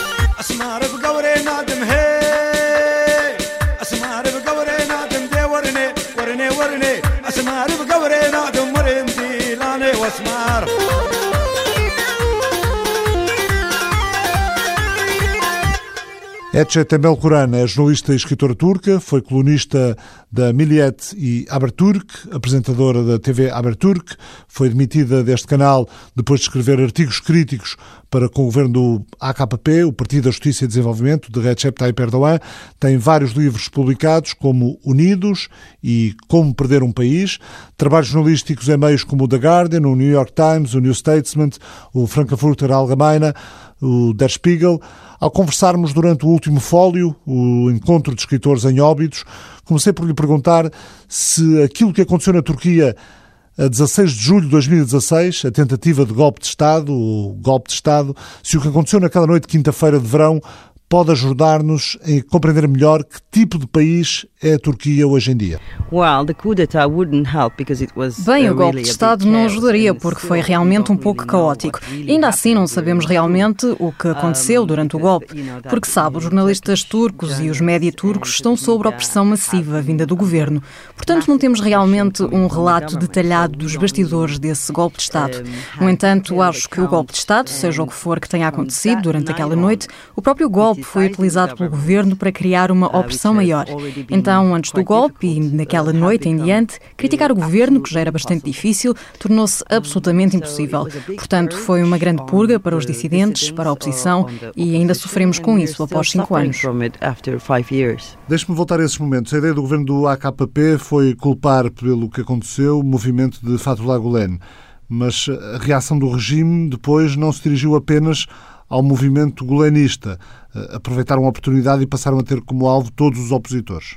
Etche Temel Kuran é jornalista e escritora turca, foi colunista da Milliyet e Haberturk, apresentadora da TV Haberturk, foi demitida deste canal depois de escrever artigos críticos para com o governo do AKP, o Partido da Justiça e Desenvolvimento, de Recep Tayyip Erdogan. Tem vários livros publicados, como Unidos e Como Perder um País, trabalhos jornalísticos em meios como o The Guardian, o New York Times, o New Statesman, o Frankfurter Allgemeine, o Der Spiegel. Ao conversarmos durante o último fólio, o encontro de escritores em Óbidos, comecei por lhe perguntar se aquilo que aconteceu na Turquia a 16 de julho de 2016, a tentativa de golpe de Estado, o golpe de Estado, se o que aconteceu naquela noite de quinta-feira de verão pode ajudar-nos a compreender melhor que tipo de país é a Turquia hoje em dia? Bem, o golpe de Estado não ajudaria porque foi realmente um pouco caótico. Ainda assim, não sabemos realmente o que aconteceu durante o golpe, porque sabe, os jornalistas turcos e os média turcos estão sob opressão massiva vinda do governo. Portanto, não temos realmente um relato detalhado dos bastidores desse golpe de Estado. No entanto, acho que o golpe de Estado, seja o que for que tenha acontecido durante aquela noite, o próprio golpe foi utilizado pelo governo para criar uma opressão maior. Então, antes do golpe e naquela noite em diante, criticar o governo, que já era bastante difícil, tornou-se absolutamente impossível. Portanto, foi uma grande purga para os dissidentes, para a oposição e ainda sofremos com isso após cinco anos. Deixe-me voltar a esses momentos. A ideia do governo do AKP foi culpar pelo que aconteceu o movimento de Fatullah Gulen. Mas a reação do regime depois não se dirigiu apenas ao movimento gulenista. Eh, aproveitaram a oportunidade e passaram a ter como alvo todos os opositores.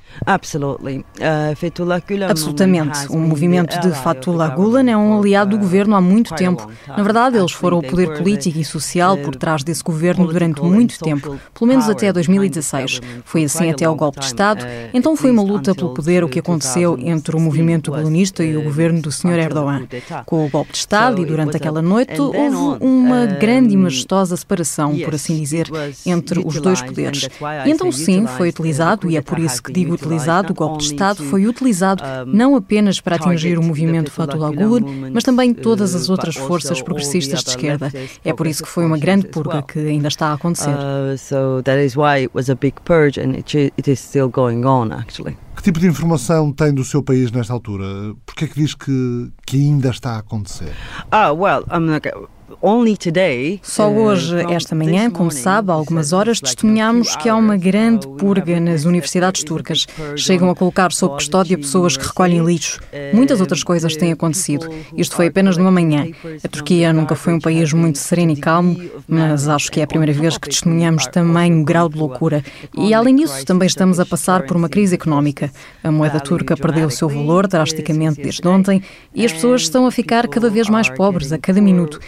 Uh, Absolutamente. O movimento de Fatullah Gulen é um aliado do governo há muito tempo. Na verdade, eles foram o poder político e social por trás desse governo durante muito tempo, pelo menos até 2016. Foi assim até ao golpe de Estado. Então foi uma luta pelo poder o que aconteceu entre o movimento gulenista e o governo do Sr. Erdogan. Com o golpe de Estado e durante aquela noite houve uma grande e majestosa separação, por assim dizer, entre os dois poderes. E então, sim, foi utilizado, e é por isso que digo utilizado, o golpe de Estado foi utilizado não apenas para atingir o movimento Fatullah Gulen, mas também todas as outras forças progressistas de esquerda. É por isso que foi uma grande purga que ainda está a acontecer. Que tipo de informação tem do seu país nesta altura? Por que é que diz que, que ainda está a acontecer? Ah, well, I'm not... Só uh, hoje, esta manhã, como sabe, há algumas horas, testemunhamos que há uma grande purga nas universidades turcas. Chegam a colocar sob custódia pessoas que recolhem lixo. Muitas outras coisas têm acontecido. Isto foi apenas numa manhã. A Turquia nunca foi um país muito sereno e calmo, mas acho que é a primeira vez que testemunhamos também um grau de loucura. E, além disso, também estamos a passar por uma crise económica. A moeda turca perdeu o seu valor drasticamente desde ontem e as pessoas estão a ficar cada vez mais pobres a cada minuto.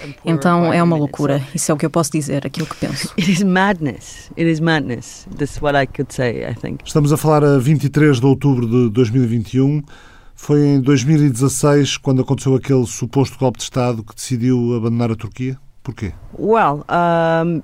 Então é uma loucura. Isso é o que eu posso dizer, aquilo que penso. It is madness. It is madness. That's what I could say, I think. Estamos a falar a 23 de outubro de 2021. Foi em 2016 quando aconteceu aquele suposto golpe de Estado que decidiu abandonar a Turquia? Porquê? Well, um,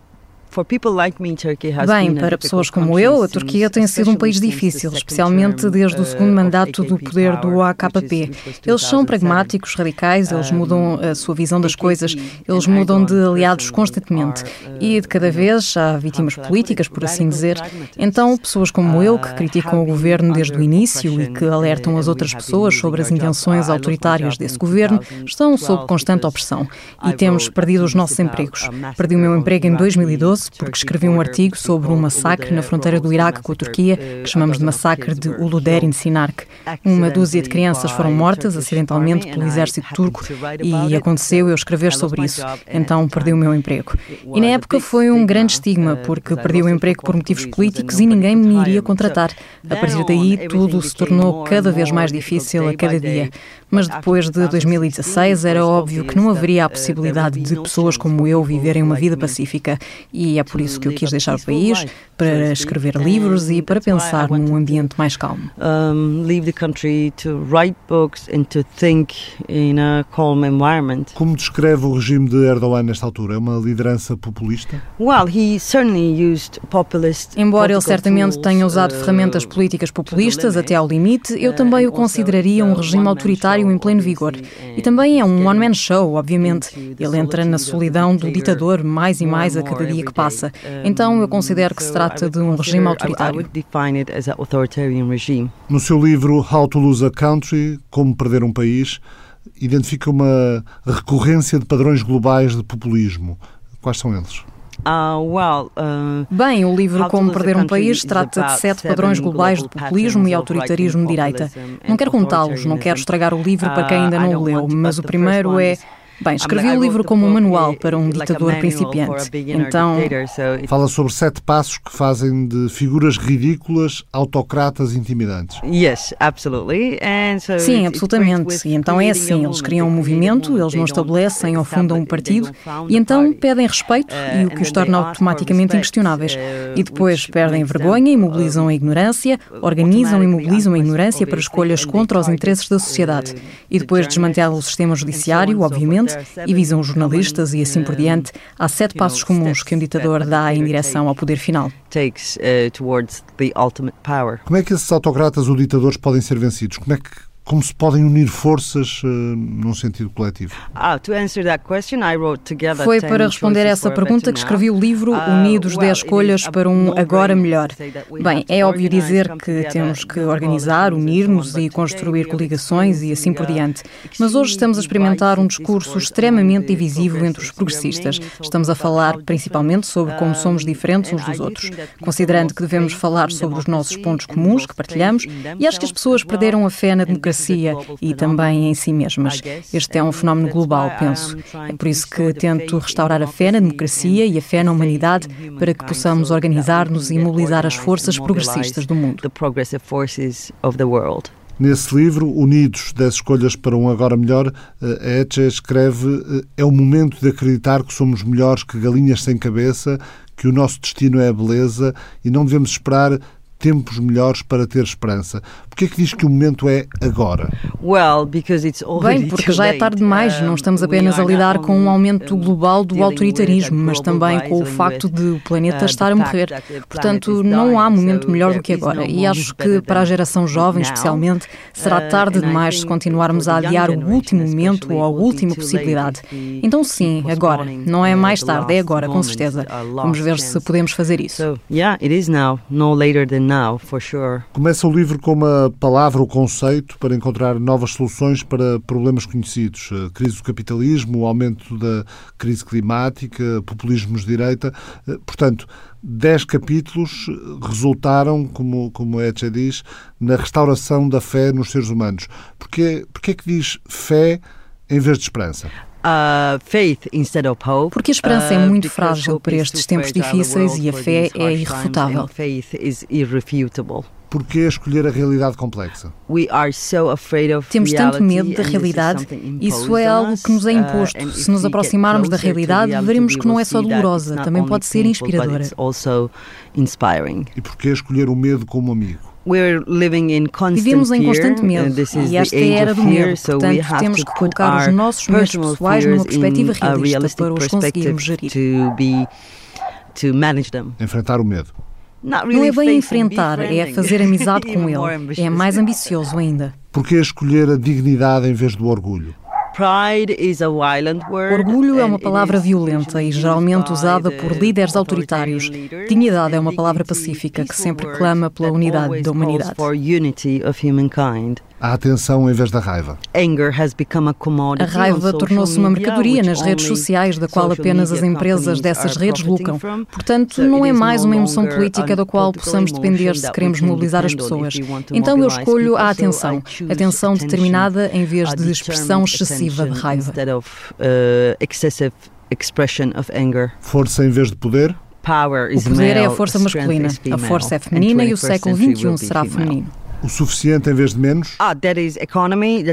Bem, para pessoas como eu, a Turquia tem sido um país difícil, especialmente desde o segundo mandato do poder do AKP. Eles são pragmáticos, radicais, eles mudam a sua visão das coisas, eles mudam de aliados constantemente. E de cada vez há vítimas políticas, por assim dizer. Então, pessoas como eu, que criticam o governo desde o início e que alertam as outras pessoas sobre as intenções autoritárias desse governo, estão sob constante opressão. E temos perdido os nossos empregos. Perdi o meu emprego em 2012 isso porque escrevi um artigo sobre um massacre na fronteira do Iraque com a Turquia, que chamamos de massacre de Uluderin Sinark. Uma dúzia de crianças foram mortas acidentalmente pelo exército turco e aconteceu eu escrever sobre isso. Então perdi o meu emprego. E na época foi um grande estigma, porque perdi o emprego por motivos políticos e ninguém me iria contratar. A partir daí, tudo se tornou cada vez mais difícil a cada dia. Mas depois de 2016 era óbvio que não haveria a possibilidade de pessoas como eu viverem uma vida pacífica. E é por isso que eu quis deixar o país, para escrever livros e para pensar num ambiente mais calmo. Um, leave the country to write books and to think in a calm environment. Como descreve o regime de Erdogan nesta altura? É uma liderança populista? Well, he certainly used populist Embora ele certamente tenha usado uh, ferramentas políticas populistas até ao limite, eu também o consideraria um regime autoritário em pleno vigor. E também é um one-man show, obviamente. Ele entra na solidão do ditador mais e mais a cada dia que passa. Então eu considero que se trata trata de um regime autoritário. No seu livro How to Lose a Country, Como Perder um País, identifica uma recorrência de padrões globais de populismo. Quais são eles? Uh, uh, Bem, o livro Como Perder um País trata de sete padrões globais de populismo e autoritarismo de direita. Não quero contá-los, não quero estragar o livro para quem ainda não o leu, mas o primeiro é Bem, escrevi o livro como um manual para um ditador principiante. Então. Fala sobre sete passos que fazem de figuras ridículas autocratas intimidantes. Sim, absolutamente. E então é assim: eles criam um movimento, eles não estabelecem ou fundam um partido, e então pedem respeito uh, e o que os torna automaticamente inquestionáveis. E depois perdem vergonha e mobilizam a ignorância, organizam e mobilizam a ignorância para escolhas contra os interesses da sociedade. E depois desmantelam o sistema judiciário, obviamente e visam jornalistas e assim por diante. Há sete passos comuns que um ditador dá em direção ao poder final. Como é que esses autocratas ou ditadores podem ser vencidos? Como é que como se podem unir forças uh, num sentido coletivo? Ah, Foi para responder a essa pergunta que escrevi o livro uh, Unidos 10 Escolhas para um Agora Melhor. Bem, é óbvio dizer que temos que organizar, unir-nos e construir coligações e assim por diante. Mas hoje estamos a experimentar um discurso extremamente divisivo entre os progressistas. Estamos a falar principalmente sobre como somos diferentes uns dos outros, considerando que devemos falar sobre os nossos pontos comuns que partilhamos e acho que as pessoas perderam a fé na democracia democracia e também em si mesmas. Este é um fenómeno global, penso. É por isso que tento restaurar a fé na democracia e a fé na humanidade para que possamos organizar-nos e mobilizar as forças progressistas do mundo. Nesse livro, Unidos, 10 escolhas para um agora melhor, a Etche escreve é o momento de acreditar que somos melhores que galinhas sem cabeça, que o nosso destino é a beleza e não devemos esperar tempos melhores para ter esperança. Porquê é que diz que o momento é agora? Bem, porque já é tarde demais. Não estamos apenas a lidar com um aumento global do autoritarismo, mas também com o facto de o planeta uh, estar a morrer. Portanto, não há momento melhor do que agora. E acho que para a geração jovem, especialmente, será uh, tarde demais se continuarmos a adiar o último momento ou a última possibilidade. Então, sim, agora. Não é mais tarde, é agora, com certeza. Vamos ver se podemos fazer isso. Yeah, it is now, no later than for sure. Começa o livro com uma palavra ou conceito para encontrar novas soluções para problemas conhecidos. A crise do capitalismo, o aumento da crise climática, populismos de direita. Eh, portanto, dez capítulos resultaram, como, como a Etche diz, na restauração da fé nos seres humanos. Porquê, porquê é que diz fé em vez de esperança? Porque a esperança é uh, muito frágil para estes tempos difíceis e a fé é irrefutável. Porquê escolher a realidade complexa? Temos tanto medo da realidade. Isso é algo que nos é uh, imposto. Se nos aproximarmos da realidade, veremos que não é só dolorosa, também pode ser inspiradora. E porquê escolher o medo como amigo? Vivemos em constante medo e esta é a era do medo, portanto temos que colocar os nossos medos pessoais numa perspectiva realista para os conseguirmos gerir. Enfrentar o medo. Não é bem enfrentar, é fazer amizade com ele. É mais ambicioso ainda. Por que escolher a dignidade em vez do orgulho? Orgulho é uma palavra violenta e geralmente usada por líderes autoritários. Dignidade é uma palavra pacífica que sempre clama pela unidade da humanidade. A atenção em vez da raiva. A raiva tornou-se uma mercadoria nas redes sociais, da qual apenas as empresas dessas redes lucram. Portanto, não é mais uma emoção política da qual possamos depender se queremos mobilizar as pessoas. Então eu escolho a atenção, atenção determinada em vez de expressão excessiva de raiva. Força em vez de poder? O poder é a força masculina, a força é feminina e o século XXI será feminino. O suficiente em vez de menos? Ah,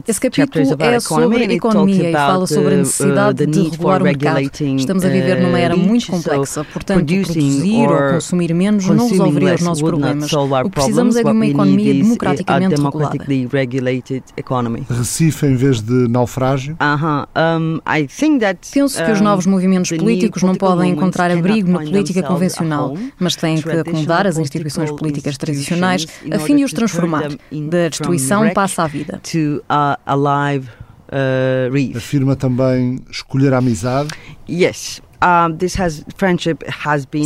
Esse capítulo é sobre economia e fala sobre a necessidade de regular o mercado. Estamos a viver numa era muito complexa, portanto, produzir ou consumir menos não resolveria os nossos problemas. O que precisamos é de uma economia democraticamente regulada. Recife em vez de naufrágio? Penso que os novos movimentos políticos não podem encontrar abrigo na política convencional, mas têm que acomodar as instituições políticas tradicionais a fim de os transformar da destruição passa à vida. Uh, Afirma também escolher a amizade? Yes.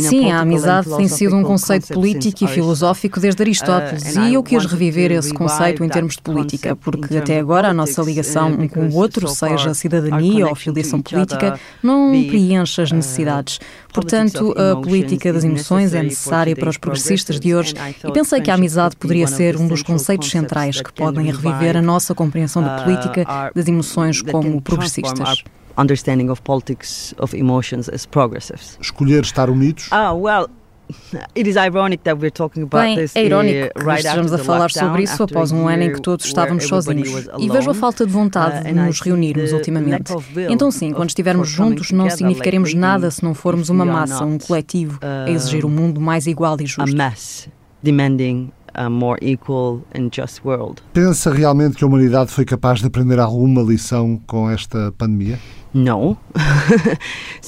Sim, a amizade tem sido um conceito político e filosófico desde Aristóteles. uh, e eu quis reviver esse conceito em termos de política, porque até agora a nossa ligação um com o outro, seja cidadania ou filiação política, não preenche as uh, necessidades. Portanto, a política das emoções é necessária para os progressistas de hoje. E pensei que a amizade poderia ser um dos conceitos centrais que podem reviver a nossa compreensão da política, das emoções como progressistas understanding of politics of emotions as progressives. Escolher estar unidos? Ah, well, It is ironic that we're talking about Bem, this, é irónico que right estejamos a falar sobre isso após um ano em que todos estávamos sozinhos. E vejo a falta de vontade de nos reunirmos ultimamente. Então, sim, quando estivermos juntos, não significaremos nada se não formos uma massa, um coletivo, a exigir um mundo mais igual e justo. demanding a more equal and just world. Pensa realmente que a humanidade foi capaz de aprender alguma lição com esta pandemia? Não.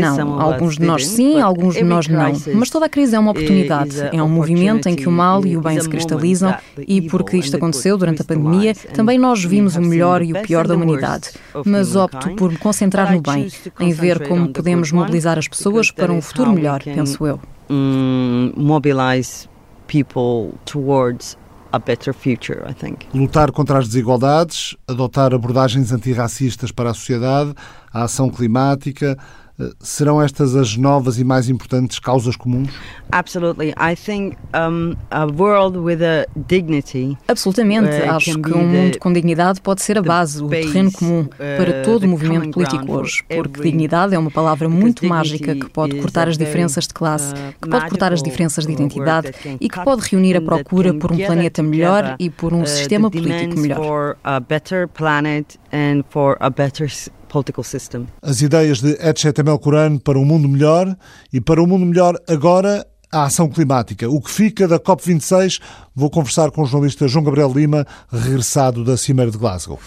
não, alguns de nós sim, alguns de nós não. Mas toda a crise é uma oportunidade. É um movimento em que o mal e o bem se cristalizam e porque isto aconteceu durante a pandemia, também nós vimos o melhor e o pior da humanidade. Mas opto por me concentrar no bem, em ver como podemos mobilizar as pessoas para um futuro melhor, penso eu. Mm, mobilize people towards a better future, I think. Lutar contra as desigualdades, adotar abordagens antirracistas para a sociedade, a ação climática, serão estas as novas e mais importantes causas comuns? Absolutely. I think um, a world with a dignity. Absolutamente. Uh, Acho que um mundo com dignidade pode ser a base, o terreno comum para uh, todo o movimento político hoje, porque dignidade é uma palavra muito mágica que pode cortar as diferenças de classe, uh, que pode cortar as diferenças de identidade e que pode reunir a procura por um planeta melhor e por um sistema político melhor. As ideias de Etchet Melkoran para um mundo melhor e para um mundo melhor agora a ação climática. O que fica da COP26? Vou conversar com o jornalista João Gabriel Lima, regressado da Cimeira de Glasgow.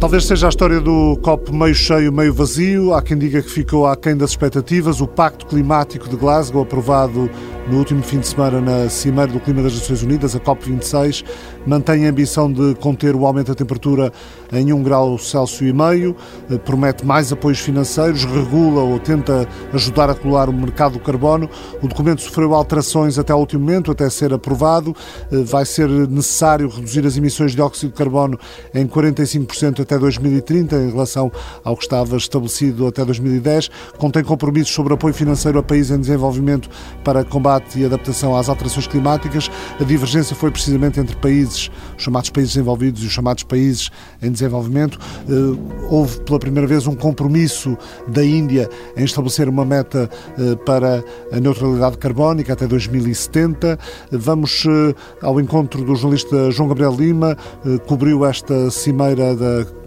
Talvez seja a história do copo meio cheio, meio vazio. Há quem diga que ficou aquém das expectativas. O Pacto Climático de Glasgow, aprovado no último fim de semana na Cimeira do Clima das Nações Unidas, a COP26, mantém a ambição de conter o aumento da temperatura em 1 grau Celsius e meio, eh, promete mais apoios financeiros, regula ou tenta ajudar a colar o mercado do carbono. O documento sofreu alterações até ao último momento, até ser aprovado. Eh, vai ser necessário reduzir as emissões de dióxido de carbono em 45% até 2030, em relação ao que estava estabelecido até 2010. Contém compromissos sobre apoio financeiro a países em desenvolvimento para combate e adaptação às alterações climáticas, a divergência foi precisamente entre países, os chamados países desenvolvidos e os chamados países em desenvolvimento. Eh, houve pela primeira vez um compromisso da Índia em estabelecer uma meta eh, para a neutralidade carbónica até 2070. Vamos eh, ao encontro do jornalista João Gabriel Lima, cobriu esta cimeira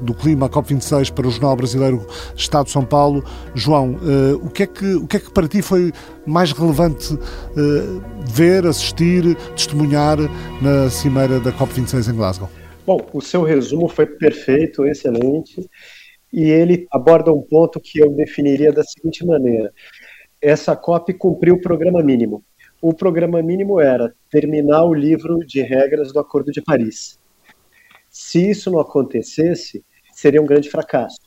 do clima, a COP26, para o Jornal Brasileiro Estado de São Paulo. João, o que é que, o que, é que para ti foi mais relevante uh, ver, assistir, testemunhar na cimeira da COP26 em Glasgow? Bom, o seu resumo foi perfeito, excelente, e ele aborda um ponto que eu definiria da seguinte maneira: essa COP cumpriu o programa mínimo. O programa mínimo era terminar o livro de regras do Acordo de Paris. Se isso não acontecesse, seria um grande fracasso.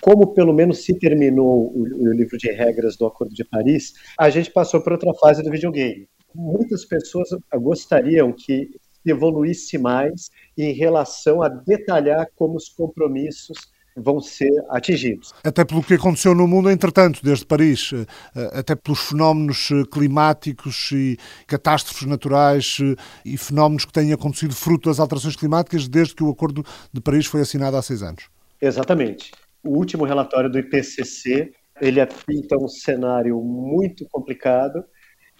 como pelo menos se terminou o, o livro de regras do Acordo de Paris, a gente passou para outra fase do videogame. Muitas pessoas gostariam que evoluísse mais em relação a detalhar como os compromissos vão ser atingidos. Até pelo que aconteceu no mundo, entretanto, desde Paris, eh, até pelos fenómenos eh, climáticos e catástrofes naturais eh, e fenómenos que têm acontecido fruto das alterações climáticas desde que o Acordo de Paris foi assinado há seis anos. Exatamente. O último relatório do IPCC, ele pinta um cenário muito complicado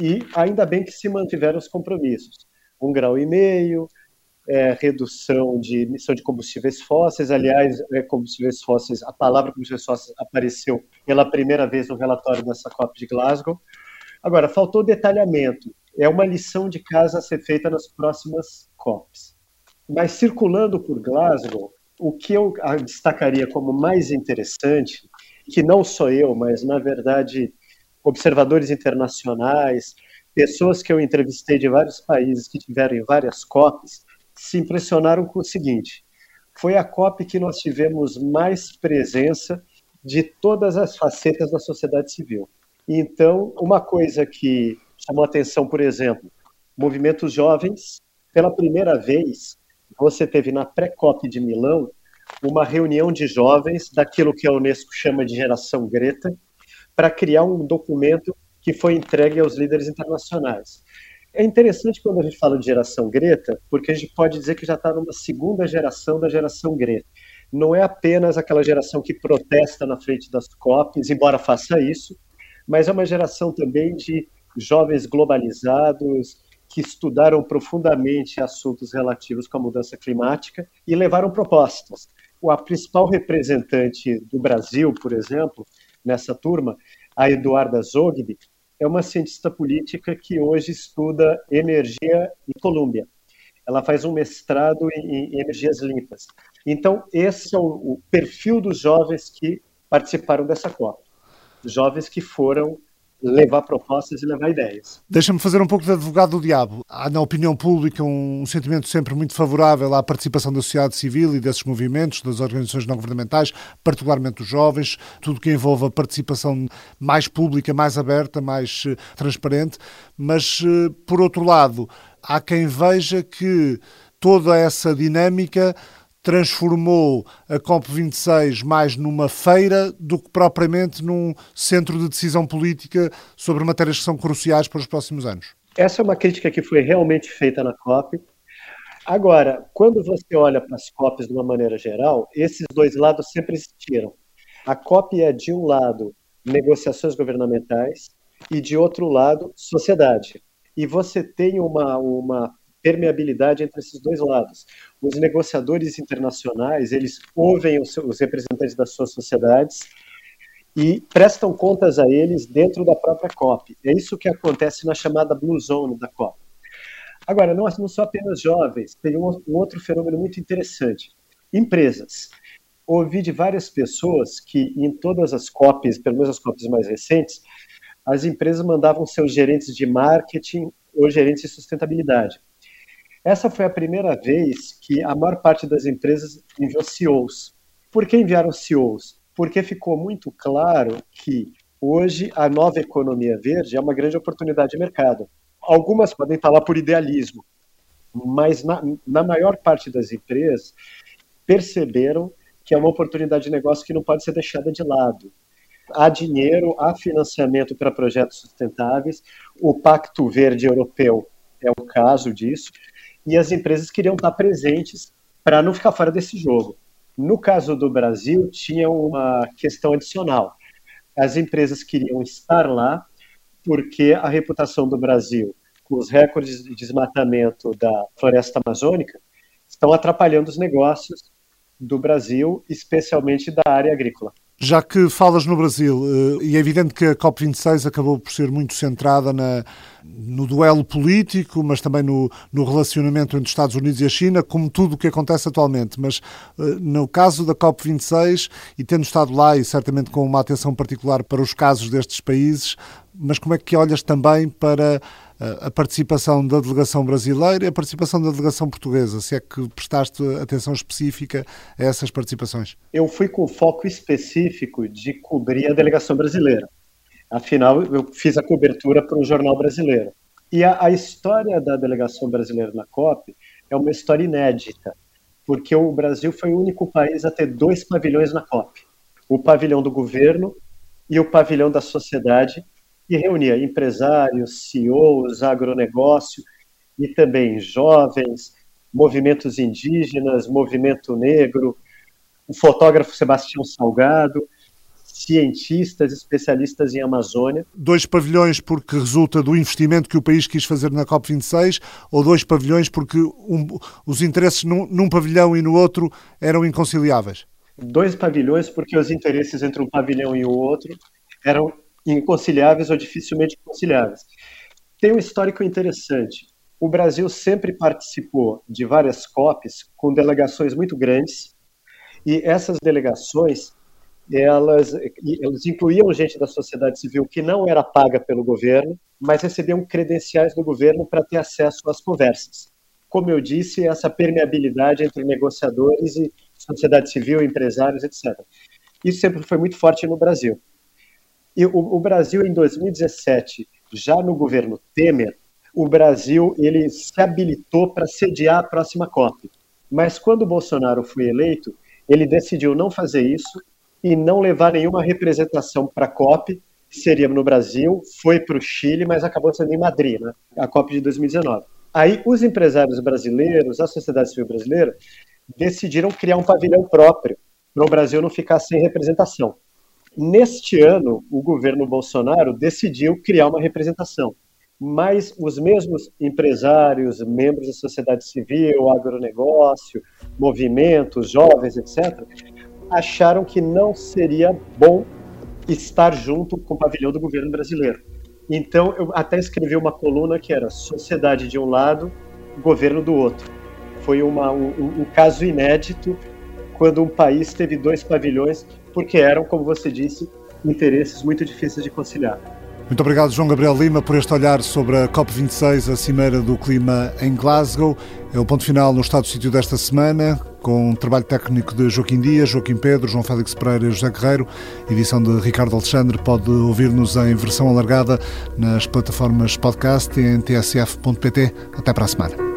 e ainda bem que se mantiveram os compromissos. Um grau e meio, é, redução de emissão de combustíveis fósseis. Aliás, é, combustíveis fósseis, a palavra combustíveis fósseis apareceu pela primeira vez no relatório dessa COP de Glasgow. Agora, faltou detalhamento. É uma lição de casa a ser feita nas próximas COPs. Mas circulando por Glasgow, o que eu destacaria como mais interessante, que não sou eu, mas na verdade observadores internacionais, pessoas que eu entrevistei de vários países que tiveram várias COPs, se impressionaram com o seguinte: foi a COP que nós tivemos mais presença de todas as facetas da sociedade civil. Então, uma coisa que chamou atenção, por exemplo, movimentos jovens, pela primeira vez, você teve na pré-COP de Milão uma reunião de jovens daquilo que a Unesco chama de geração Greta, para criar um documento que foi entregue aos líderes internacionais. É interessante quando a gente fala de geração Greta, porque a gente pode dizer que já está numa segunda geração da geração Greta. Não é apenas aquela geração que protesta na frente das COPs, embora faça isso, mas é uma geração também de jovens globalizados que estudaram profundamente assuntos relativos com a mudança climática e levaram propostas. A principal representante do Brasil, por exemplo, nessa turma, a Eduarda Zogby, é uma cientista política que hoje estuda energia em Colômbia. Ela faz um mestrado em, em energias limpas. Então, esse é o, o, perfil dos jovens que participaram dessa COP. Jovens que foram levar propostas e levar ideias. Deixa-me fazer um pouco de advogado do diabo. Há na opinião pública um sentimento sempre muito favorável à participação da sociedade civil e desses movimentos, das organizações não governamentais, particularmente dos jovens, tudo que envolva participação mais pública, mais aberta, mais uh, transparente. Mas, uh, por outro lado, há quem veja que toda essa dinâmica transformou a COP26 mais numa feira do que propriamente num centro de decisão política sobre matérias que são cruciais para os próximos anos. Essa é uma crítica que foi realmente feita na COP. Agora, quando você olha para as COPs de uma maneira geral, esses dois lados sempre existiram. A COP é, de um lado, negociações governamentais e, de outro lado, sociedade. E você tem uma, uma permeabilidade entre esses dois lados. Os negociadores internacionais, eles ouvem os, os representantes das suas sociedades e prestam contas a eles dentro da própria COP. É isso que acontece na chamada Blue Zone da COP. Agora, não, não são apenas jovens, tem um, um outro fenômeno muito interessante. Empresas. Ouvi de várias pessoas que em todas as COPs, pelo menos as COPs mais recentes, as empresas mandavam seus gerentes de marketing ou gerentes de sustentabilidade. Essa foi a primeira vez que a maior parte das empresas enviou CEOs. Por que enviaram CEOs? Porque ficou muito claro que hoje a nova economia verde é uma grande oportunidade de mercado. Algumas podem falar por idealismo, mas na, na maior parte das empresas perceberam que é uma oportunidade de negócio que não pode ser deixada de lado. Há dinheiro, há financiamento para projetos sustentáveis, o Pacto Verde Europeu é o caso disso, e as empresas queriam estar presentes para não ficar fora desse jogo. No caso do Brasil, tinha uma questão adicional. As empresas queriam estar lá porque a reputação do Brasil, com os recordes de desmatamento da floresta amazônica, estão atrapalhando os negócios do Brasil, especialmente da área agrícola. Já que falas no Brasil, eh, e é evidente que a COP26 acabou por ser muito centrada na, no duelo político, mas também no, no relacionamento entre os Estados Unidos e a China, como tudo o que acontece atualmente. Mas eh, no caso da COP26, e tendo estado lá, e certamente com uma atenção particular para os casos destes países, mas como é que olhas também para a participação da delegação brasileira e a participação da delegação portuguesa, se é que prestaste atenção específica a essas participações? Eu fui com foco específico de cobrir a delegação brasileira. Afinal, eu fiz a cobertura para um jornal brasileiro. E a, a história da delegação brasileira na COP é uma história inédita, porque o Brasil foi o único país a ter dois pavilhões na COP: o pavilhão do governo e o pavilhão da sociedade, e reunia empresários, CEOs, agronegócio e também jovens, movimentos indígenas, movimento negro, o fotógrafo Sebastião Salgado, cientistas, especialistas em Amazônia. Dois pavilhões porque resulta do investimento que o país quis fazer na COP26 ou dois pavilhões porque um, os interesses num, num pavilhão e no outro eram inconciliáveis? Dois pavilhões porque os interesses entre um pavilhão e o outro eram inconciliáveis ou dificilmente conciliáveis. Tem um histórico interessante. O Brasil sempre participou de várias COPs com delegações muito grandes e essas delegações elas, elas incluíam gente da sociedade civil que não era paga pelo governo, mas recebiam credenciais do governo para ter acesso às conversas. Como eu disse, essa permeabilidade entre negociadores e sociedade civil, empresários, etc. Isso sempre foi muito forte no Brasil. E o, o Brasil, em 2017, já no governo Temer, o Brasil ele se habilitou para sediar a próxima COP. Mas quando Bolsonaro foi eleito, ele decidiu não fazer isso e não levar nenhuma representação para a COP, seria no Brasil, foi para o Chile, mas acabou sendo em Madrid, né? a COP de 2019. Aí os empresários brasileiros, a sociedade civil brasileira, decidiram criar um pavilhão próprio para o Brasil não ficar sem representação. Neste ano, o governo Bolsonaro decidiu criar uma representação, mas os mesmos empresários, membros da sociedade civil, agronegócio, movimentos, jovens, etc., acharam que não seria bom estar junto com o pavilhão do governo brasileiro. Então, eu até escrevi uma coluna que era sociedade de um lado, governo do outro. Foi uma, um, um caso inédito quando um país teve dois pavilhões porque eram, como você disse, interesses muito difíceis de conciliar. Muito obrigado, João Gabriel Lima, por este olhar sobre a COP26, a Cimeira do Clima em Glasgow. É o ponto final no Estado do Sítio desta semana, com um trabalho técnico de Joaquim Dias, Joaquim Pedro, João Félix Pereira e José Guerreiro, edição de Ricardo Alexandre. Pode ouvir-nos em versão alargada nas plataformas podcast e em tsf.pt. Até para a semana.